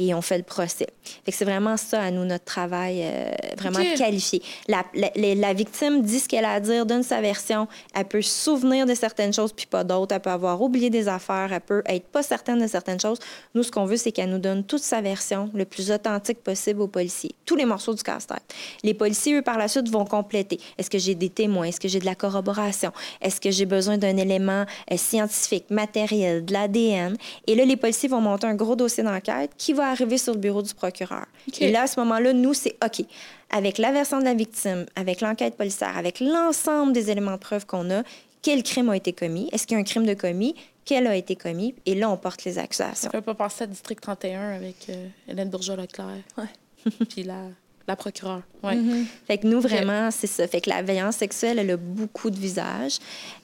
et on fait le procès. C'est vraiment ça, à nous, notre travail, euh, vraiment OK. qualifié. La, la, la- la victime dit ce qu'elle a à dire, donne sa version. Elle peut se souvenir de certaines choses, puis pas d'autres. Elle peut avoir oublié des affaires. Elle peut être pas certaine de certaines choses. Nous, ce qu'on veut, c'est qu'elle nous donne toute sa version le plus authentique possible aux policiers. Tous les morceaux du casse-tête. Les policiers, eux, par la suite, vont compléter. Est-ce que j'ai des témoins? Est-ce que j'ai de la corroboration? Est-ce que j'ai besoin d'un élément euh, scientifique, matériel, de l'ADN? Et là, les policiers vont monter un gros dossier d'enquête qui va arriver sur le bureau du procureur. Et là, à ce moment-là, nous, c'est OK. Avec la version de la victime, avec l'enquête policière, avec l'ensemble des éléments de preuve qu'on a, quel crime a été commis? Est-ce qu'il y a un crime de commis? Quel a été commis? Et là, on porte les accusations. Ça fait pas penser à District 31 avec euh, Hélène Bourgeois-Leclerc. Ouais. [laughs] Puis la, La procureure, oui. Mm-hmm. Fait que nous, vraiment, c'est ça. Fait que la violence sexuelle, elle a beaucoup de visages.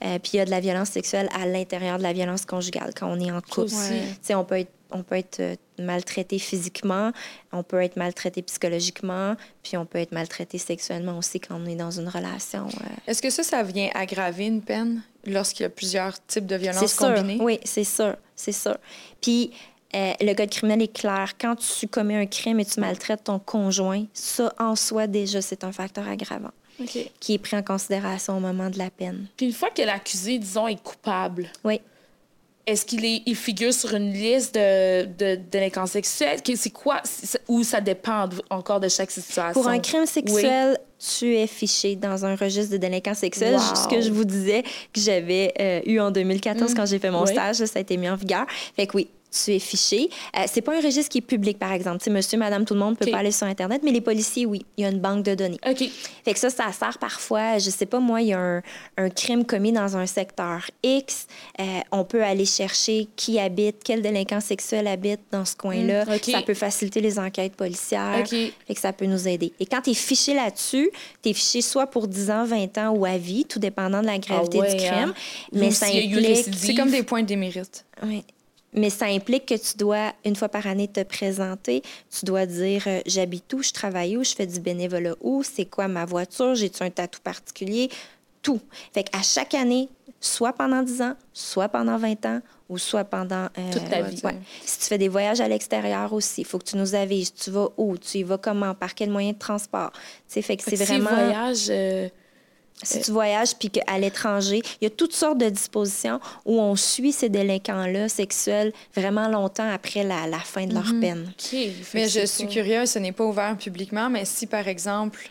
Euh, puis il y a de la violence sexuelle à l'intérieur de la violence conjugale, quand on est en couple. Sais, on peut être, on peut être euh, maltraité physiquement, on peut être maltraité psychologiquement, puis on peut être maltraité sexuellement aussi quand on est dans une relation. euh. Est-ce que ça, ça vient aggraver une peine lorsqu'il y a plusieurs types de violences combinées? Oui, c'est sûr. C'est sûr. Puis euh, le code criminel est clair. Quand tu commets un crime et tu maltraites ton conjoint, ça, en soi, déjà, c'est un facteur aggravant qui est pris en considération au moment de la peine. Puis une fois que l'accusé, disons, est coupable, Oui. Est-ce qu'il est, il figure sur une liste de, de délinquants sexuels? C'est quoi? Ou ça dépend encore de chaque situation? Pour un crime sexuel, tu es fiché dans un registre de délinquants sexuels. Wow. Ce que je vous disais que j'avais euh, eu en 2014 quand j'ai fait mon Oui. stage, ça a été mis en vigueur. Fait que oui, tu es fiché. Euh, c'est pas un registre qui est public, par exemple. Tu sais, monsieur, madame, tout le monde peut OK. pas aller sur Internet, mais les policiers, oui. Il y a une banque de données. OK. Fait que ça, ça sert parfois, je sais pas moi, il y a un, un crime commis dans un secteur X, euh, on peut aller chercher qui habite, quel délinquant sexuel habite dans ce coin-là. Mm, OK. Ça peut faciliter les enquêtes policières. OK. Fait que ça peut nous aider. Et quand tu es fiché là-dessus, tu es fiché soit pour 10 ans, 20 ans ou à vie, tout dépendant de la gravité Ah ouais, du crime. hein? Mais ça implique... C'est comme des points d'émérite. Oui. Mais ça implique que tu dois, une fois par année, te présenter. Tu dois dire euh, j'habite où, je travaille où, je fais du bénévolat où, c'est quoi ma voiture, j'ai-tu un tatou particulier, tout. Fait qu'à chaque année, soit pendant 10 ans, soit pendant 20 ans, ou soit pendant. euh, Toute ta vie. ouais. Si tu fais des voyages à l'extérieur aussi, il faut que tu nous avises. Tu vas où, tu y vas comment, par quel moyen de transport? Tu sais, fait que c'est Fait que si vraiment. voyage, euh, Si tu voyages puis qu'à l'étranger, il y a toutes sortes de dispositions où on suit ces délinquants-là sexuels vraiment longtemps après la, la fin de leur peine. OK. Fait Mais je suis curieuse, ce n'est pas ouvert publiquement, mais si, par exemple,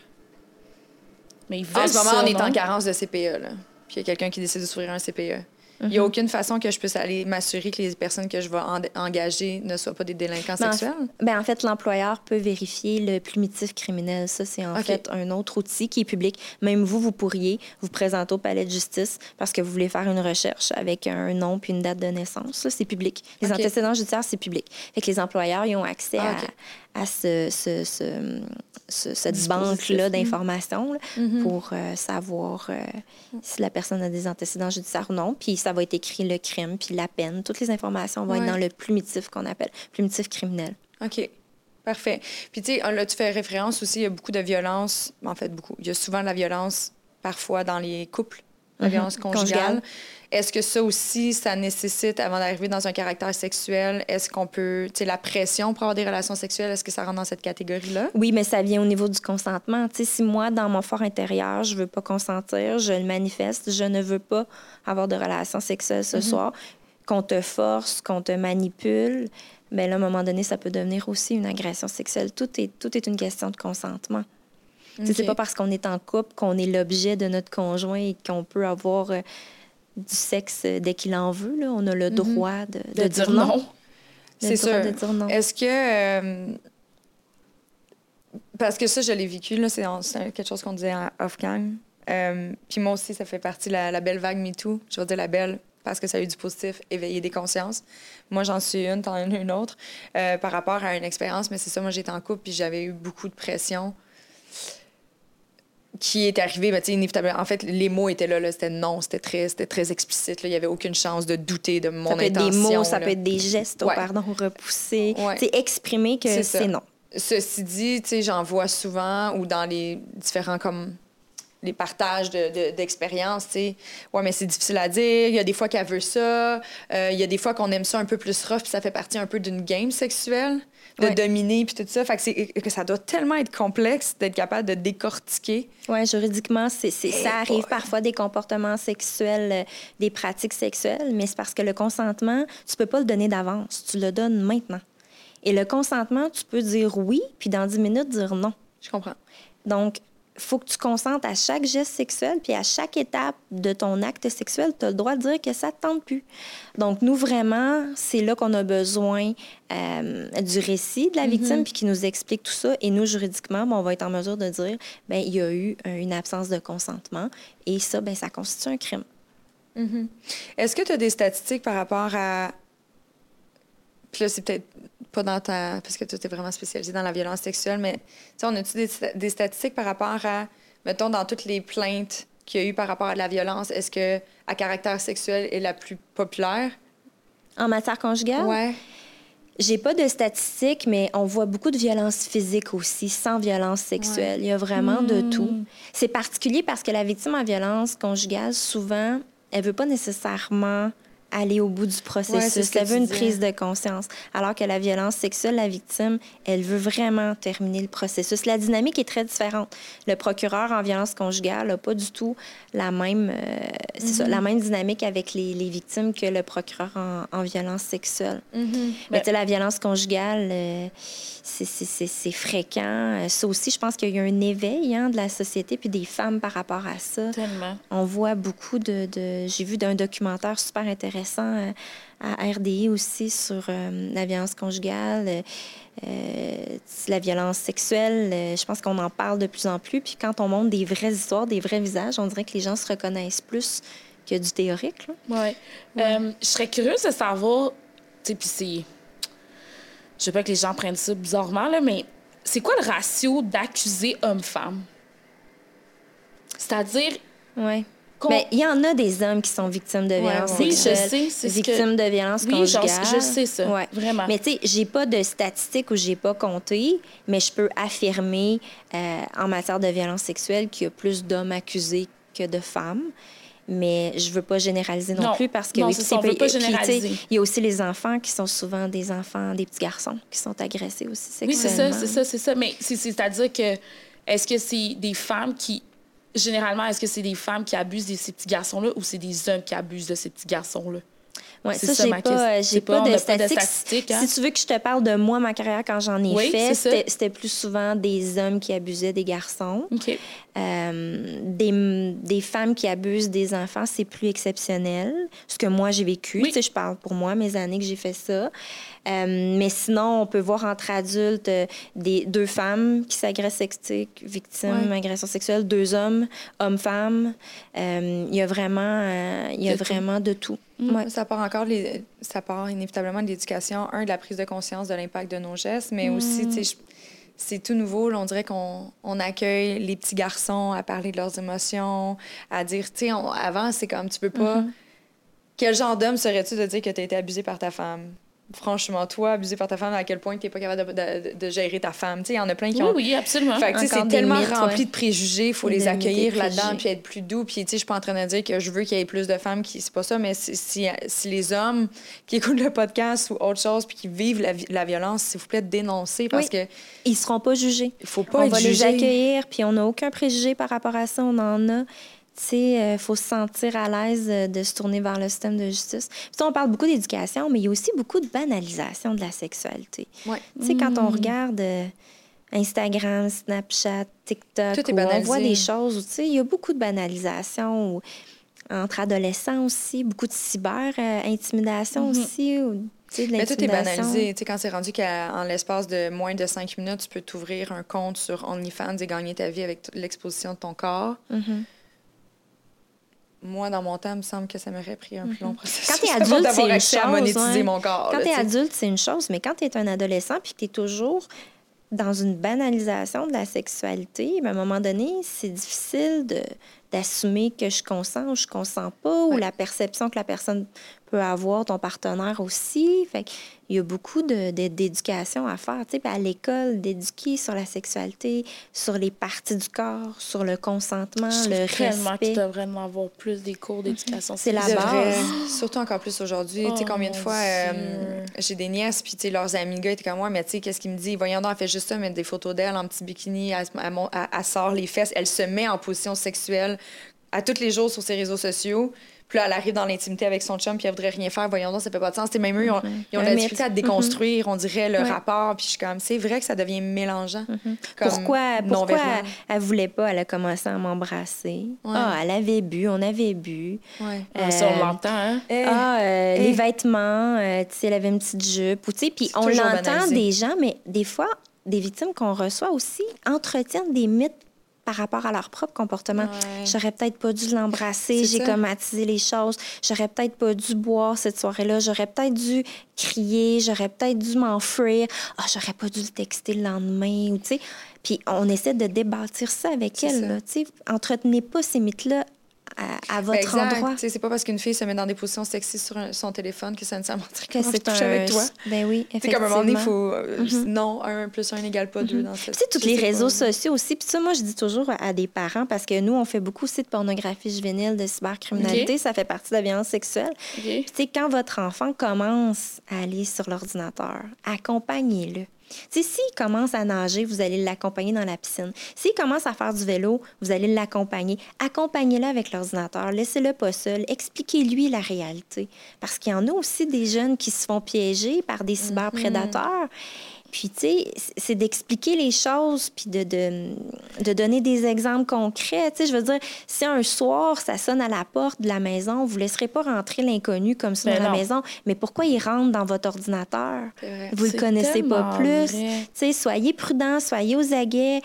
Mais ils en ce moment, ça, on est non? en carence de CPE, là, puis il y a quelqu'un qui décide d'ouvrir un CPE, il n'y a aucune façon que je puisse aller m'assurer que les personnes que je vais en- engager ne soient pas des délinquants Ben, sexuels? Ben, en fait, l'employeur peut vérifier le plumitif criminel. Ça, c'est en fait un autre outil qui est public. Même vous, vous pourriez vous présenter au palais de justice parce que vous voulez faire une recherche avec un nom puis une date de naissance. Ça, c'est public. Les antécédents judiciaires, c'est public. Fait que les employeurs, ils ont accès Ah, à. À ce, ce- ce- ce- cette banque-là d'informations Mhm. pour euh, savoir euh, si la personne a des antécédents judiciaires ou non. Puis ça va être écrit le crime, puis la peine. Toutes les informations vont Ouais. être dans le plumitif qu'on appelle, plumitif criminel. OK. Parfait. Puis, tu sais, là, tu fais référence aussi, il y a beaucoup de violence. En fait, beaucoup. Il y a souvent de la violence, parfois, dans les couples, la Mhm. violence conjugale. Conjugale. Est-ce que ça aussi, ça nécessite, avant d'arriver dans un caractère sexuel, est-ce qu'on peut, tu sais, la pression pour avoir des relations sexuelles, est-ce que ça rentre dans cette catégorie-là? Oui, mais ça vient au niveau du consentement. Tu sais, si moi, dans mon fort intérieur, je veux pas consentir, je le manifeste, je ne veux pas avoir de relations sexuelles ce soir, qu'on te force, qu'on te manipule, bien là, à un moment donné, ça peut devenir aussi une agression sexuelle. Tout est, tout est une question de consentement. Tu sais, C'est pas parce qu'on est en couple qu'on est l'objet de notre conjoint et qu'on peut avoir euh, du sexe dès qu'il en veut. Là. On a le droit de, de De dire non. On a C'est sûr. dire non. Est-ce que. euh, parce que ça, je l'ai vécu, là, c'est quelque chose qu'on disait off-gang. Euh, Puis moi aussi, ça fait partie de la, la belle vague MeToo. Je vais dire la belle parce que ça a eu du positif, éveiller des consciences. Moi, j'en suis une, t'en as une autre, euh, par rapport à une expérience. Mais c'est ça, moi, j'étais en couple, puis j'avais eu beaucoup de pression qui est arrivée, ben, inévitablement. En fait, les mots étaient là, là c'était non, c'était très, c'était très explicite. là. Il n'y avait aucune chance de douter de mon Ça peut être intention. des mots, ça peut être des gestes, oh, Ouais. pardon, repoussés. Ouais. C'est exprimer que C'est non. Ceci dit, j'en vois souvent ou dans les différents comme les partages de- de- d'expériences, tu sais. Ouais, mais c'est difficile à dire. Il y a des fois qu'elle veut ça. Euh, il y a des fois qu'on aime ça un peu plus rough, puis ça fait partie un peu d'une game sexuelle, de Ouais. dominer, puis tout ça. Fait que, ça doit tellement être complexe d'être capable de décortiquer. Oui, juridiquement, c'est, Eh ça arrive parfois des comportements sexuels, euh, des pratiques sexuelles, mais c'est parce que le consentement, tu peux pas le donner d'avance. Tu le donnes maintenant. Et le consentement, tu peux dire oui, puis dans 10 minutes, dire non. Je comprends. Donc, faut que tu consentes à chaque geste sexuel, puis à chaque étape de ton acte sexuel, tu as le droit de dire que ça ne te tente plus. Donc, nous, vraiment, c'est là qu'on a besoin euh, du récit de la victime, puis qui nous explique tout ça. Et nous, juridiquement, ben, on va être en mesure de dire, ben il y a eu une absence de consentement, et ça, ben ça constitue un crime. Est-ce que tu as des statistiques par rapport à. Puis là, c'est peut-être pas dans ta. Parce que tu es vraiment spécialisé dans la violence sexuelle, mais on a-tu des, des, statistiques par rapport à, mettons, dans toutes les plaintes qu'il y a eu par rapport à la violence, est-ce que à caractère sexuel est la plus populaire? En matière conjugale? Ouais. J'ai pas de statistiques, mais on voit beaucoup de violence physique aussi, sans violence sexuelle. Il y a vraiment de hmm. tout. C'est particulier parce que la victime en violence conjugale, souvent, elle veut pas nécessairement aller au bout du processus. elle veut une prise de conscience. Alors que la violence sexuelle, la victime, elle veut vraiment terminer le processus. La dynamique est très différente. Le procureur en violence conjugale n'a pas du tout la même, euh, la même dynamique avec les, les, victimes que le procureur en, violence sexuelle. Mm-hmm. Mais la violence conjugale, euh, c'est fréquent. Ça aussi, je pense qu'il y a eu un éveil hein, de la société puis des femmes par rapport à ça. Tellement. On voit beaucoup de... de... J'ai vu d'un documentaire super intéressant euh, à RDI aussi sur euh, la violence conjugale, euh, la violence sexuelle. je pense qu'on en parle de plus en plus. Puis quand on montre des vraies histoires, des vrais visages, on dirait que les gens se reconnaissent plus que du théorique. Oui. je serais curieuse de savoir, tu sais, puis c'est. Je sais pas que les gens prennent ça bizarrement, là, mais c'est quoi le ratio d'accusés hommes-femmes? C'est-à-dire. Oui. Mais il y en a des hommes qui sont victimes de violences ouais, sexuelles, oui, je sais, victimes de violences oui, conjugales. Je sais ça, ouais. vraiment. Mais tu sais, j'ai pas de statistiques où j'ai pas compté, mais je peux affirmer euh, en matière de violence sexuelle qu'il y a plus d'hommes accusés que de femmes. Mais je veux pas généraliser non, plus parce que non, oui, ça, pas généraliser. Il y a aussi les enfants qui sont souvent des enfants, des petits garçons qui sont agressés aussi sexuellement. Oui, c'est ça, c'est ça, c'est ça. Mais c'est-à-dire que est-ce que c'est des femmes qui généralement, est-ce que c'est des femmes qui abusent de ces petits garçons-là ou c'est des hommes qui abusent de ces petits garçons-là? Oui, ça, j'ai pas, j'ai pas, de statistiques. Hein? Si tu veux que je te parle de moi, ma carrière, quand j'en ai fait, c'était plus souvent des hommes qui abusaient des garçons. Euh, des, des, femmes qui abusent des enfants, c'est plus exceptionnel. Ce que moi, j'ai vécu. Tu sais, je parle pour moi, mes années que j'ai fait ça. Euh, mais sinon, on peut voir entre adultes euh, des, deux femmes qui s'agressent sexuellement, victimes d'agression sexuelle, deux hommes, hommes-femmes. Il y a vraiment, il y a vraiment de tout. Mm. Ça part encore, les, ça part inévitablement de l'éducation, un, de la prise de conscience de l'impact de nos gestes, mais aussi, tu sais, c'est tout nouveau. on dirait qu'on on accueille les petits garçons à parler de leurs émotions, à dire, tu sais, avant, c'est comme, tu peux pas... Mm-hmm. Quel genre d'homme serais-tu de dire que tu as été abusé par ta femme? Franchement, toi, abusé par ta femme, à quel point tu n'es pas capable de, gérer ta femme. Il y en a plein qui ont. Oui, absolument. c'est tellement rempli de préjugés, il faut les accueillir là-dedans, puis être plus doux. Puis, je suis pas en train de dire que je veux qu'il y ait plus de femmes qui. C'est pas ça, mais si, si, les hommes qui écoutent le podcast ou autre chose, puis qui vivent la, violence, s'il vous plaît, dénoncer parce que. Ils seront pas jugés. Il faut pas On va les accueillir, puis on n'a aucun préjugé par rapport à ça. On en a il euh, faut se sentir à l'aise euh, de se tourner vers le système de justice. Puis, on parle beaucoup d'éducation, mais il y a aussi beaucoup de banalisation de la sexualité. Ouais. Tu sais, quand on mm. regarde euh, Instagram, Snapchat, TikTok, on voit des choses où, tu sais, il y a beaucoup de banalisation entre adolescents aussi, beaucoup de cyber-intimidation mm-hmm. aussi. mais tout est banalisé. Tu sais, quand c'est rendu qu'en l'espace de moins de cinq minutes, tu peux t'ouvrir un compte sur OnlyFans et gagner ta vie avec l'exposition de ton corps. Mm-hmm moi, dans mon temps, il me semble que ça m'aurait pris un plus long mhm. processus. Quand tu es [laughs] adulte, c'est une chose. À monétiser mon corps, quand tu es adulte, c'est une chose, mais quand tu es un adolescent puis que tu es toujours dans une banalisation de la sexualité, à un moment donné, c'est difficile d'assumer que je consens ou je consens pas, ou la perception que la personne peut avoir, ton partenaire aussi. Fait il y a beaucoup d'éducation à faire, tu sais, à l'école, d'éduquer sur la sexualité, sur les parties du corps, sur le consentement, le respect. qu'il devrait vraiment avoir plus des cours d'éducation. C'est la base. Surtout encore plus aujourd'hui. tu sais, oh combien de fois euh, j'ai des nièces, puis tu sais, leurs amis gars étaient comme moi, mais tu sais, qu'est-ce qu'ils me disent? Voyons donc, elle fait juste ça, mettre des photos d'elle en petit bikini, elle, elle sort les fesses, elle se met en position sexuelle à tous les jours sur ses réseaux sociaux. Puis là, elle arrive dans l'intimité avec son chum, puis elle voudrait rien faire. Voyons donc, ça fait pas de sens. même eux, ils ont, mm-hmm. ils ont la difficulté à déconstruire, on dirait, le rapport. Puis je suis comme, c'est vrai que ça devient mélangeant. Mm-hmm. pourquoi pourquoi elle, voulait pas? Elle a commencé à m'embrasser? Ah, elle avait bu, on avait bu. Ouais. Ah, ça, on l'entend, hein? Eh. Ah, euh, les eh. vêtements, euh, tu sais, elle avait une petite jupe. Puis on l'entend des gens, mais des fois, des victimes qu'on reçoit aussi entretiennent des mythes par rapport à leur propre comportement. Ouais. J'aurais peut-être pas dû l'embrasser, j'ai comme attisé les choses. J'aurais peut-être pas dû boire cette soirée-là. J'aurais peut-être dû crier, j'aurais peut-être dû m'enfuir. Ah, j'aurais pas dû le texter le lendemain, ou tu sais. Puis on essaie de débâtir ça avec elle, tu sais. Entretenez pas ces mythes-là à, à votre Ben, endroit. C'est pas parce qu'une fille se met dans des positions sexy sur un- son téléphone que ça ne s'en montrer Que comment je c'est couche un... avec toi. Ben oui, C'est comme un moment donné, il effectivement. faut. euh, Non, un plus un égale pas deux dans cette. Tu sais, tous les réseaux pas. sociaux aussi. Puis ça, moi, je dis toujours à des parents, parce que nous, on fait beaucoup aussi de pornographie juvénile, de cybercriminalité. Ça fait partie de la violence sexuelle. OK. Puis, tu sais, quand votre enfant commence à aller sur l'ordinateur, accompagnez-le. S'il commence à nager, vous allez l'accompagner dans la piscine. S'il commence à faire du vélo, vous allez l'accompagner. Accompagnez-le avec l'ordinateur. Laissez-le pas seul. Expliquez-lui la réalité. Parce qu'il y en a aussi des jeunes qui se font piéger par des cyberprédateurs. Puis, tu sais, c'est d'expliquer les choses, puis de, de, de donner des exemples concrets. Tu sais, je veux dire, si un soir, ça sonne à la porte de la maison, vous ne laisserez pas rentrer l'inconnu comme ça Ben dans la maison. Mais pourquoi il rentre dans votre ordinateur? Vrai. Vous le C'est connaissez pas plus. Tu sais, soyez prudents, soyez aux aguets.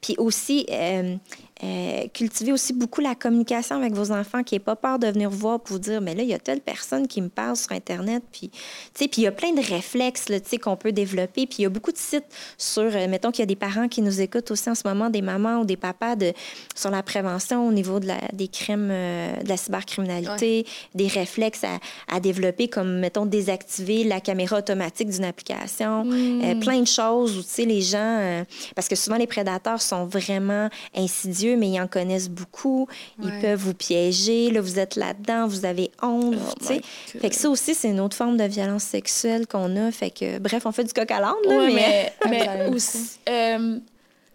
Puis aussi, euh, euh, cultivez aussi beaucoup la communication avec vos enfants, qui n'aient pas peur de venir voir pour vous dire, mais là, il y a telle personne qui me parle sur Internet. Puis, tu sais, puis il y a plein de réflexes, là, qu'on peut développer. Puis il y a beaucoup de sites sur, euh, mettons qu'il y a des parents qui nous écoutent aussi en ce moment, des mamans ou des papas, de, sur la prévention au niveau de la, des crimes, euh, de la cybercriminalité, des réflexes à, à développer, comme, mettons, désactiver la caméra automatique d'une application, euh, plein de choses où, tu sais, les gens, parce que souvent les prédateurs sont vraiment insidieux, mais ils en connaissent beaucoup, ils Ouais. peuvent vous piéger, là, vous êtes là-dedans, vous avez honte, Oh. Fait que ça aussi, c'est une autre forme de violence sexuelle qu'on a, fait que, bref, on fait du coq à l'âne, Ouais, mais... mais, [laughs] aussi, euh,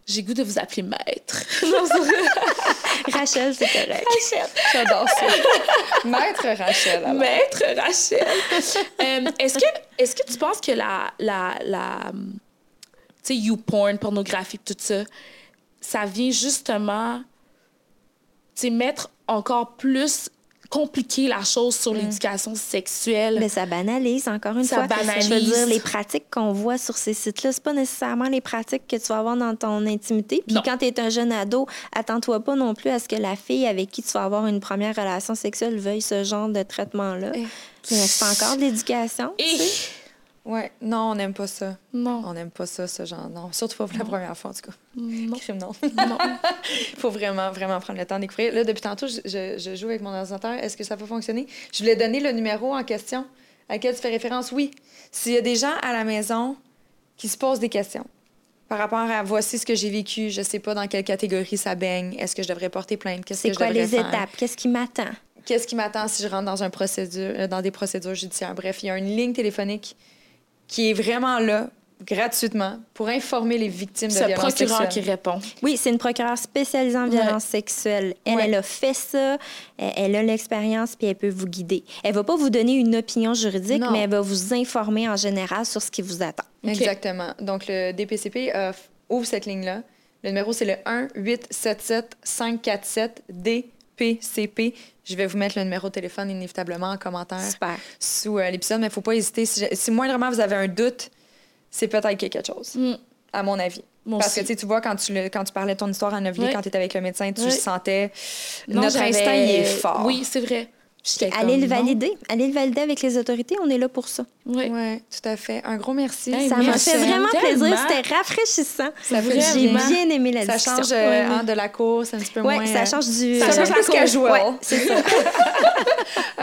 j'ai goût de vous appeler maître. [laughs] Rachel, c'est correct. J'adore ça. Maître Rachel. alors. Maître Rachel. Euh, est-ce que, est-ce que tu penses que la, la, la tu sais, YouPorn, pornographie, tout ça, ça vient justement, tu sais, mettre encore plus compliquer la chose sur l'éducation sexuelle. Mais ça banalise, encore une Ça fois. banalise. Je veux dire, les pratiques qu'on voit sur ces sites-là, c'est pas nécessairement les pratiques que tu vas avoir dans ton intimité. Puis Non. quand tu es un jeune ado, attends-toi pas non plus à ce que la fille avec qui tu vas avoir une première relation sexuelle veuille ce genre de traitement-là. Eh. Mais C'est encore de l'éducation. Et... Ouais, non, on n'aime pas ça. Non. On n'aime pas ça, ce genre. Non, surtout pas pour la première fois, en tout cas. Non. Crime, non. Non. Il [laughs] faut vraiment, vraiment prendre le temps découvrir. Là, depuis tantôt, je, je- je joue avec mon ordinateur. Est-ce que ça peut fonctionner? Je voulais donner le numéro en question à lequel tu fais référence. Oui. S'il y a des gens à la maison qui se posent des questions par rapport à voici ce que j'ai vécu, je sais pas dans quelle catégorie ça baigne, est-ce que je devrais porter plainte, qu'est-ce que C'est je quoi devrais les faire? étapes? Qu'est-ce qui m'attend? Qu'est-ce qui m'attend si je rentre dans, un procédure, dans des procédures judiciaires? Bref, il y a une ligne téléphonique qui est vraiment là, gratuitement, pour informer les victimes de C'est le violences procureur qui sexuelles. répond. Oui, c'est une procureure spécialisée en Ouais. violence sexuelle. Elle, Ouais. elle a fait ça, elle, elle a l'expérience, puis elle peut vous guider. Elle va pas vous donner une opinion juridique, Non. mais elle va vous informer en général sur ce qui vous attend. Exactement. Donc, le DPCP euh, ouvre cette ligne-là. Le numéro, c'est le 1-877-547-DPCP. Je vais vous mettre le numéro de téléphone inévitablement en commentaire Super. sous euh, l'épisode, mais il ne faut pas hésiter. Si, je- si moindrement vous avez un doute, c'est peut-être qu'il y a quelque chose, Mm. à mon avis. Moi Parce que aussi. tu vois, quand tu, le- quand tu parlais de ton histoire à Neuville, Oui. quand tu étais avec le médecin, tu Oui. sentais. Non, notre instinct, il est fort. Oui, c'est vrai. Allez comme, le non. valider. Allez le valider avec les autorités. On est là pour ça. Oui. Oui, tout à fait. Un gros merci. Hey, ça m'a fait vraiment tellement. plaisir. C'était rafraîchissant. Ça fait Vraiment. J'ai bien. aimé la Ça discussion. change euh, Ouais, hein, de la course, un petit peu Oui, moins. ça euh, change du... ça euh, change plus casual. Ouais, c'est ça. [laughs]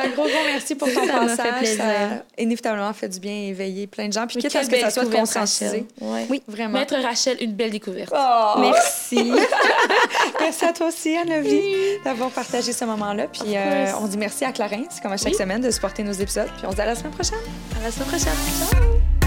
Un gros, gros merci pour ton Ça m'a fait passage. plaisir. Ça a inévitablement fait du bien et éveillé plein de gens. Puis Mais quitte à ce que ça soit. Rachel. Ouais. Oui. Vraiment. Maître Rachel, une belle découverte. Oh! Merci. [laughs] Merci à toi aussi, Anne-Lovie, d'avoir partagé ce moment-là. Puis euh, on dit merci à Clarence, comme à chaque semaine, de supporter nos épisodes. Puis on se dit à la semaine prochaine. Semaine prochaine. Ciao.